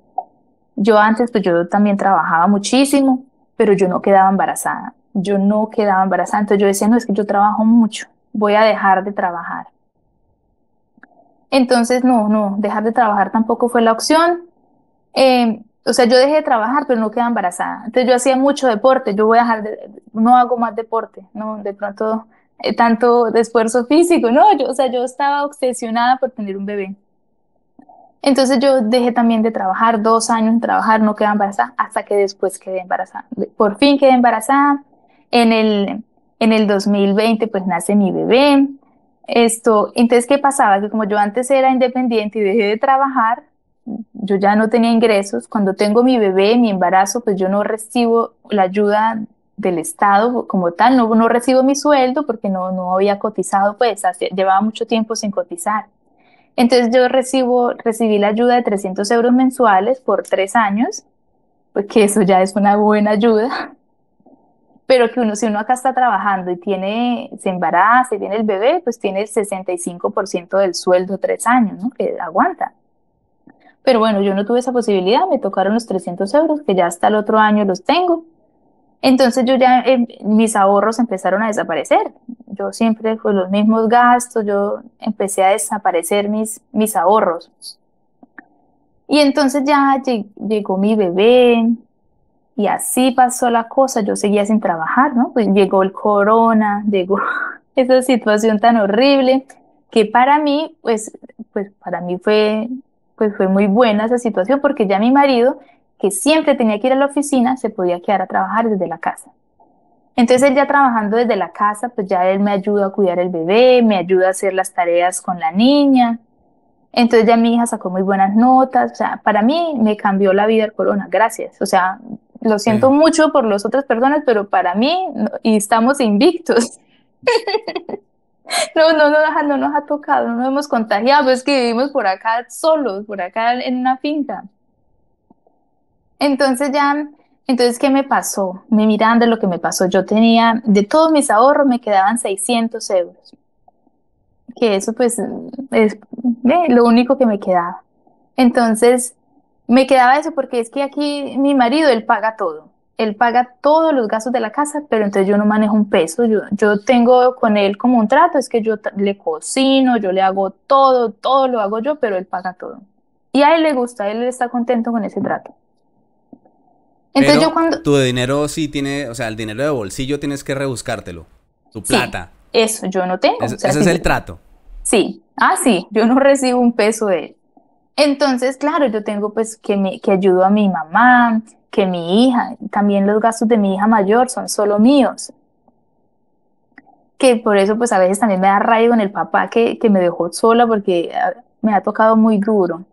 yo antes pues yo también trabajaba muchísimo, pero yo no quedaba embarazada. Yo no quedaba embarazada. Entonces yo decía, no, es que yo trabajo mucho, voy a dejar de trabajar. Entonces, no, no, dejar de trabajar tampoco fue la opción. Eh, o sea, yo dejé de trabajar, pero no quedé embarazada. Entonces yo hacía mucho deporte, yo voy a dejar de, no hago más deporte, no, de pronto tanto de esfuerzo físico, no, yo, o sea, yo estaba obsesionada por tener un bebé. Entonces yo dejé también de trabajar, dos años en trabajar, no quedé embarazada, hasta que después quedé embarazada. Por fin quedé embarazada. En el, en el 2020 pues nace mi bebé. Esto, entonces, ¿qué pasaba? Que como yo antes era independiente y dejé de trabajar, yo ya no tenía ingresos. Cuando tengo mi bebé, mi embarazo, pues yo no recibo la ayuda del Estado como tal, no, no recibo mi sueldo porque no, no había cotizado, pues llevaba mucho tiempo sin cotizar. Entonces yo recibo, recibí la ayuda de 300 euros mensuales por tres años, porque eso ya es una buena ayuda. Pero que uno, si uno acá está trabajando y tiene, se embaraza y tiene el bebé, pues tiene el 65% del sueldo tres años, ¿no? Que aguanta. Pero bueno, yo no tuve esa posibilidad, me tocaron los 300 euros, que ya hasta el otro año los tengo. Entonces yo ya, eh, mis ahorros empezaron a desaparecer. Yo siempre con los mismos gastos, yo empecé a desaparecer mis, mis ahorros. Y entonces ya llegó mi bebé y así pasó la cosa. Yo seguía sin trabajar, ¿no? Pues llegó el corona, llegó esa situación tan horrible que para mí, pues, pues para mí fue, pues fue muy buena esa situación porque ya mi marido que siempre tenía que ir a la oficina, se podía quedar a trabajar desde la casa. Entonces él ya trabajando desde la casa, pues ya él me ayuda a cuidar el bebé, me ayuda a hacer las tareas con la niña. Entonces ya mi hija sacó muy buenas notas. O sea, para mí me cambió la vida el corona, gracias. O sea, lo siento mucho por las otras personas, pero para mí, y estamos invictos. no, no, no, no nos ha tocado, no nos hemos contagiado, es que vivimos por acá solos, por acá en una finca. Entonces ya, entonces, ¿qué me pasó? Me miran de lo que me pasó. Yo tenía, de todos mis ahorros me quedaban 600 euros. Que eso pues es lo único que me quedaba. Entonces, me quedaba eso porque es que aquí mi marido, él paga todo. Él paga todos los gastos de la casa, pero entonces yo no manejo un peso. Yo, yo tengo con él como un trato, es que yo le cocino, yo le hago todo, todo lo hago yo, pero él paga todo. Y a él le gusta, él está contento con ese trato. Entonces yo cuando... Tu dinero sí tiene, o sea, el dinero de bolsillo tienes que rebuscártelo. Tu plata. eso yo no tengo. ese es el trato. Sí. Ah, sí, yo no recibo un peso de él. Entonces, claro, yo tengo pues que, me, que ayudo a mi mamá, que mi hija, también los gastos de mi hija mayor son solo míos. Que por eso pues a veces también me da rayo en el papá que, que me dejó sola porque ah, me ha tocado muy duro.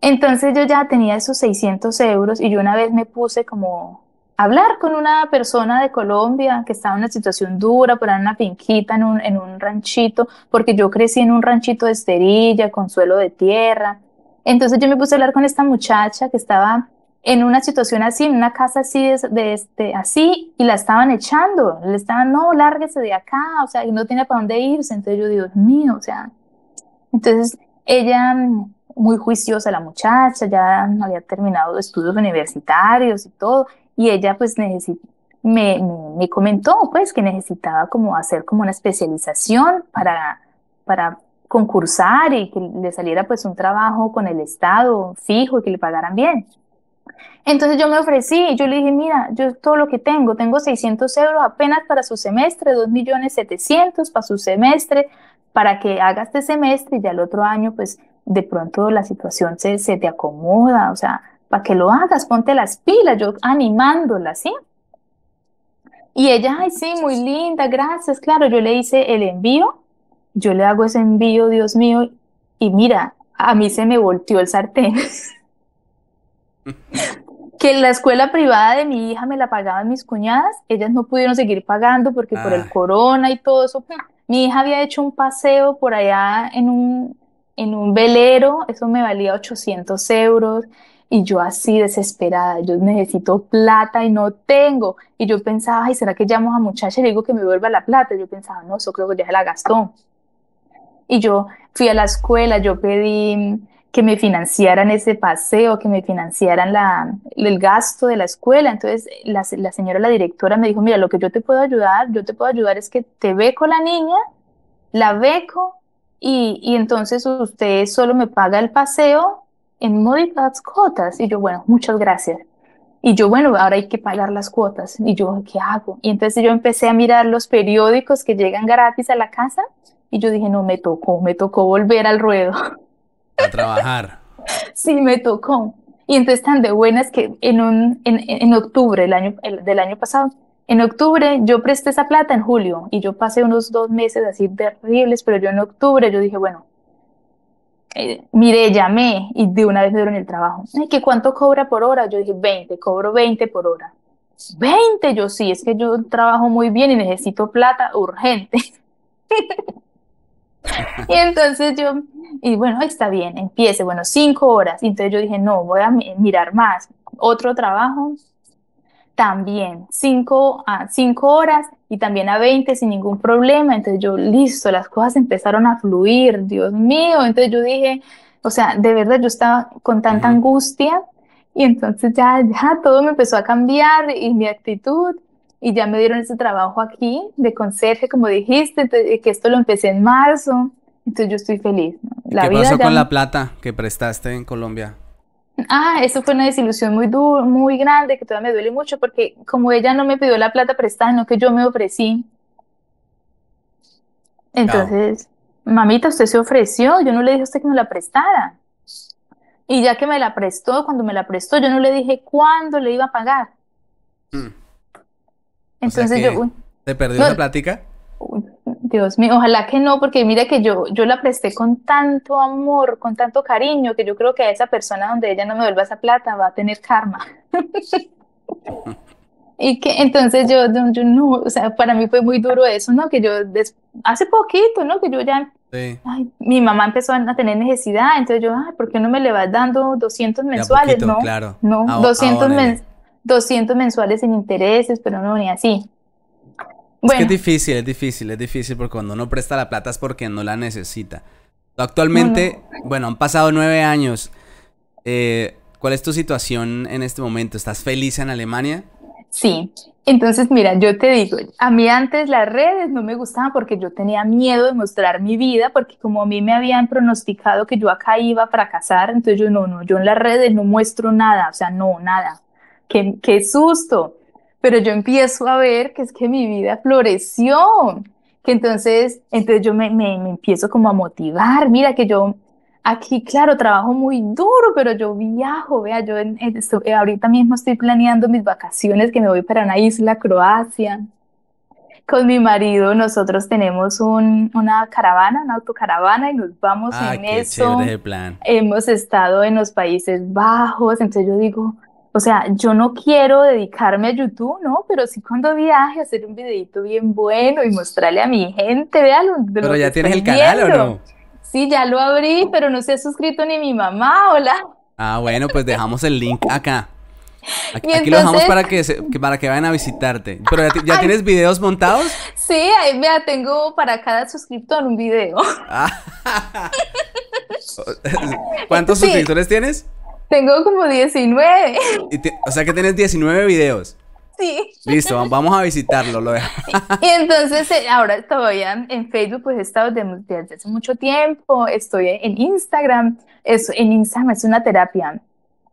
Entonces yo ya tenía esos 600 euros y yo una vez me puse como a hablar con una persona de Colombia que estaba en una situación dura, por en una finquita, en un, en un ranchito, porque yo crecí en un ranchito de esterilla, con suelo de tierra. Entonces yo me puse a hablar con esta muchacha que estaba en una situación así, en una casa así, de, este, así, y la estaban echando, le estaban, no, lárguese de acá, o sea, y no tiene para dónde irse. Entonces yo, Dios mío, o sea, entonces ella muy juiciosa la muchacha, ya había terminado estudios universitarios y todo, y ella pues me, me, comentó pues que necesitaba como hacer como una especialización para, para concursar y que le saliera pues un trabajo con el Estado fijo y que le pagaran bien. Entonces yo me ofrecí y yo le dije, mira, yo todo lo que tengo, tengo 600 euros apenas para su semestre, 2 millones 700 para su semestre, para que haga este semestre y ya el otro año pues de pronto la situación se, se te acomoda, o sea, para que lo hagas, ponte las pilas, yo animándola, ¿sí? Y ella, ay, sí, muy linda, gracias, claro, yo le hice el envío, yo le hago ese envío, Dios mío, y mira, a mí se me volteó el sartén. que la escuela privada de mi hija me la pagaban mis cuñadas, ellas no pudieron seguir pagando porque por el ah. corona y todo eso, mi hija había hecho un paseo por allá en un, en un velero, eso me valía 800 euros y yo así desesperada, yo necesito plata y no tengo. Y yo pensaba, ay, ¿será que llamo a muchacha y le digo que me vuelva la plata? Y yo pensaba, no, eso creo que ya se la gastó. Y yo fui a la escuela, yo pedí que me financiaran ese paseo, que me financiaran la, el gasto de la escuela. Entonces la, la señora, la directora me dijo, mira, lo que yo te puedo ayudar, yo te puedo ayudar es que te beco la niña, la beco y, y entonces usted solo me paga el paseo en Modi las cuotas. Y yo, bueno, muchas gracias. Y yo, bueno, ahora hay que pagar las cuotas. Y yo, ¿qué hago? Y entonces yo empecé a mirar los periódicos que llegan gratis a la casa. Y yo dije, no, me tocó, me tocó volver al ruedo. A trabajar. sí, me tocó. Y entonces tan de buenas que en, un, en, en octubre el año, el, del año pasado, en octubre yo presté esa plata en julio y yo pasé unos dos meses así terribles, pero yo en octubre yo dije, bueno, eh, mire, llamé y de una vez me dieron el trabajo. ¿que cuánto cobra por hora? Yo dije, 20, cobro 20 por hora. 20, yo sí, es que yo trabajo muy bien y necesito plata urgente. y entonces yo, y bueno, está bien, empiece, bueno, cinco horas. Y entonces yo dije, no, voy a mirar más. Otro trabajo, también, cinco a cinco horas y también a 20 sin ningún problema. Entonces yo, listo, las cosas empezaron a fluir, Dios mío. Entonces yo dije, o sea, de verdad yo estaba con tanta angustia y entonces ya, ya todo me empezó a cambiar y mi actitud y ya me dieron ese trabajo aquí de conserje, como dijiste, que esto lo empecé en marzo. Entonces yo estoy feliz. La ¿Qué pasó con la plata que prestaste en Colombia? Ah, eso fue una desilusión muy dura, muy grande, que todavía me duele mucho, porque como ella no me pidió la plata prestada, no que yo me ofrecí. Entonces, mamita, usted se ofreció, yo no le dije a usted que me la prestara. Y ya que me la prestó, cuando me la prestó, yo no le dije cuándo le iba a pagar. Mm. Entonces yo... ¿Te perdió la plática? Dios mío, ojalá que no, porque mira que yo, yo la presté con tanto amor, con tanto cariño, que yo creo que a esa persona donde ella no me vuelva esa plata va a tener karma. y que entonces yo, yo, no, o sea, para mí fue muy duro eso, ¿no? Que yo hace poquito, ¿no? Que yo ya, ay, mi mamá empezó a tener necesidad, entonces yo, ay, ¿por qué no me le vas dando 200 mensuales? no, claro. no, 200, 200 mensuales sin intereses, pero no, ni así. Es que es difícil, es difícil, es difícil porque cuando uno presta la plata es porque no la necesita. Actualmente, bueno, han pasado nueve años. Eh, ¿Cuál es tu situación en este momento? ¿Estás feliz en Alemania? Sí, entonces mira, yo te digo, a mí antes las redes no me gustaban porque yo tenía miedo de mostrar mi vida, porque como a mí me habían pronosticado que yo acá iba a fracasar, entonces yo no, no, yo en las redes no muestro nada, o sea, no, nada. Qué, qué susto pero yo empiezo a ver que es que mi vida floreció, que entonces, entonces yo me, me, empiezo como a motivar, mira que yo aquí, claro, trabajo muy duro, pero yo viajo, vea, yo ahorita mismo estoy planeando mis vacaciones, que me voy para una isla, Croacia. Con mi marido nosotros tenemos un, una caravana, una autocaravana y nos vamos ah, en eso. plan. Hemos estado en los Países Bajos, entonces yo digo, o sea, yo no quiero dedicarme a YouTube, ¿no? Pero sí cuando viaje, hacer un videito bien bueno y mostrarle a mi gente, véalo. Pero ya tienes el canal, ¿o no? Sí, ya lo abrí, pero no se ha suscrito ni mi mamá, hola. Ah, bueno, pues dejamos el link acá. Aquí, lo dejamos para que, para que vayan a visitarte. Pero ya, tienes videos montados. Sí, ahí vea, tengo para cada suscriptor un video. ¿Cuántos suscriptores tienes? Tengo como 19. o sea que tienes 19 videos. Sí. Listo, vamos a visitarlo. Lo y entonces eh, ahora todavía en Facebook pues he estado desde hace mucho tiempo, estoy en Instagram, es, en Instagram es una terapia.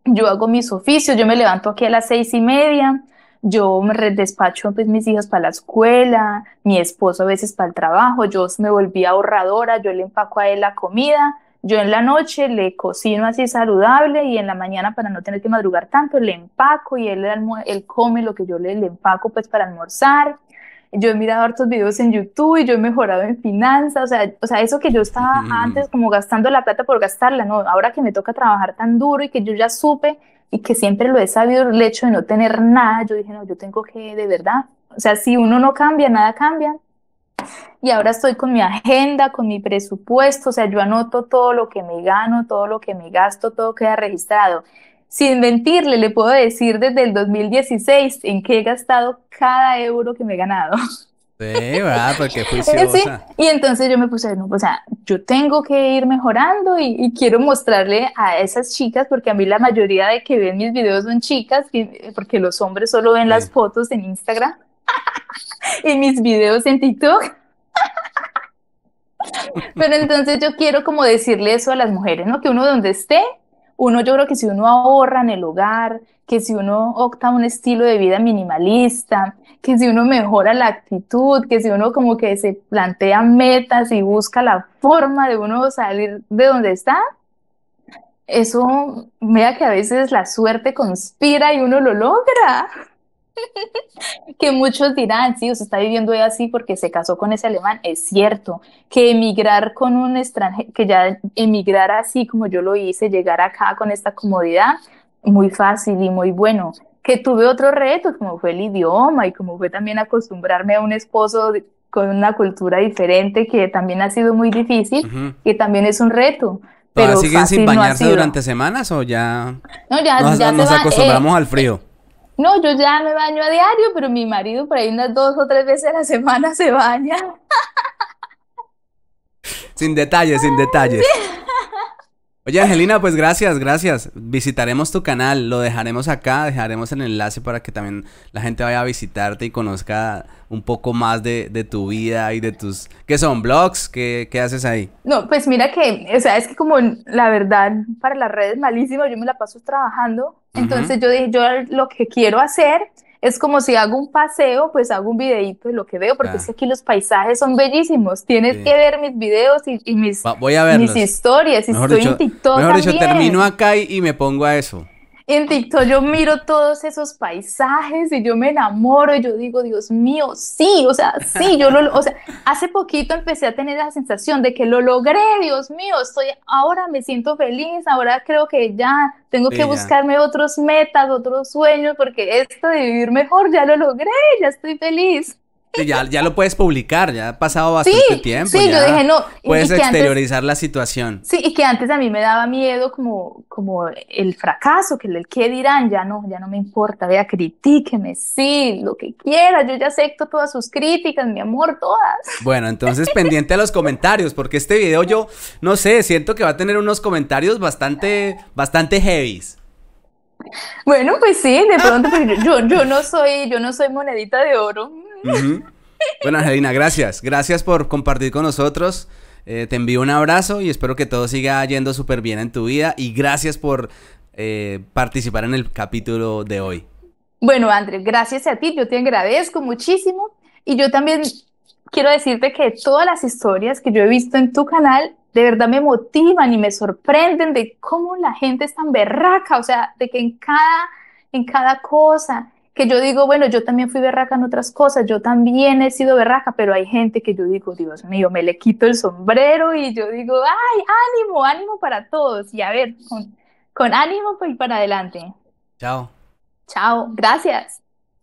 Yo hago mis oficios, yo me levanto aquí a las seis y media, yo me despacho pues mis hijas para la escuela, mi esposo a veces para el trabajo, yo me volví ahorradora, yo le empaco a él la comida, yo en la noche le cocino así saludable y en la mañana para no tener que madrugar tanto le empaco y él, él come lo que yo le, empaco pues para almorzar. Yo he mirado hartos videos en YouTube y yo he mejorado en finanzas, o sea, o sea, eso que yo estaba antes como gastando la plata por gastarla, no, ahora que me toca trabajar tan duro y que yo ya supe y que siempre lo he sabido el hecho de no tener nada, yo dije, no, yo tengo que de verdad, o sea, si uno no cambia, nada cambia. Y ahora estoy con mi agenda, con mi presupuesto, o sea, yo anoto todo lo que me gano, todo lo que me gasto, todo queda registrado. Sin mentirle, le puedo decir desde el 2016 en qué he gastado cada euro que me he ganado. Sí, ¿verdad? Porque juiciosa. Y entonces yo me puse, no, o sea, yo tengo que ir mejorando y, quiero mostrarle a esas chicas, porque a mí la mayoría de que ven mis videos son chicas, porque los hombres solo ven las fotos en Instagram y mis videos en TikTok. Pero entonces yo quiero como decirle eso a las mujeres, ¿no? Que uno donde esté uno, yo creo que si uno ahorra en el hogar, que si uno opta un estilo de vida minimalista, que si uno mejora la actitud, que si uno como que se plantea metas y busca la forma de uno salir de donde está, eso, vea que a veces la suerte conspira y uno lo logra. que muchos dirán, sí, usted está viviendo así porque se casó con ese alemán, es cierto, que emigrar con un extranjero, que ya emigrar así como yo lo hice, llegar acá con esta comodidad, muy fácil y muy bueno. Que tuve otro reto, como fue el idioma y como fue también acostumbrarme a un esposo con una cultura diferente, que también ha sido muy difícil, y también es un reto. Pero siguen sin bañarse durante semanas o ya, no, ya, nos, ya nos acostumbramos al frío? No, yo ya me baño a diario, pero mi marido por ahí unas dos o tres veces a la semana se baña. Sin detalles, sin detalles. Oye, Angelina, pues gracias, gracias. Visitaremos tu canal, lo dejaremos acá, dejaremos el enlace para que también la gente vaya a visitarte y conozca un poco más de, tu vida y de tus... ¿Qué son? ¿Blogs? ¿Qué, ¿Qué, haces ahí? No, pues mira que, o sea, es que como la verdad para las redes malísimo, yo me la paso trabajando, entonces yo dije, yo lo que quiero hacer es como si hago un paseo, pues hago un videito de lo que veo, porque es que aquí los paisajes son bellísimos. Tienes que ver mis videos y, mis, Voy a mis historias. estoy en TikTok. Mejor dicho, termino acá y, me pongo a eso. En TikTok yo miro todos esos paisajes y yo me enamoro y yo digo, Dios mío, sí, o sea, sí, yo lo, o sea, hace poquito empecé a tener la sensación de que lo logré, Dios mío, estoy, ahora me siento feliz, ahora creo que ya tengo que buscarme otros metas, otros sueños, porque esto de vivir mejor ya lo logré, ya estoy feliz ya, ya lo puedes publicar, ya ha pasado bastante tiempo. Sí, yo dije, no. Puedes exteriorizar la situación. Sí, y que antes a mí me daba miedo como, como el fracaso, que el qué dirán, ya no, ya no me importa, vea, critíqueme, sí, lo que quiera, yo ya acepto todas sus críticas, mi amor, todas. Bueno, entonces pendiente a los comentarios, porque este video yo, no sé, siento que va a tener unos comentarios bastante, bastante heavies. Bueno, pues sí, de pronto, yo, yo no soy, yo no soy monedita de oro. Bueno, Angelina, gracias. Gracias por compartir con nosotros. Eh, te envío un abrazo y espero que todo siga yendo súper bien en tu vida. Y gracias por eh, participar en el capítulo de hoy. Bueno, Andrés, gracias a ti. Yo te agradezco muchísimo. Y yo también quiero decirte que todas las historias que yo he visto en tu canal de verdad me motivan y me sorprenden de cómo la gente es tan berraca, o sea, de que en cada, en cada cosa, que yo digo, bueno, yo también fui berraca en otras cosas, yo también he sido berraca, pero hay gente que yo digo, Dios mío, me le quito el sombrero y yo digo, ay, ánimo, ánimo para todos y a ver, con, con ánimo y para adelante. Chao. Chao, gracias.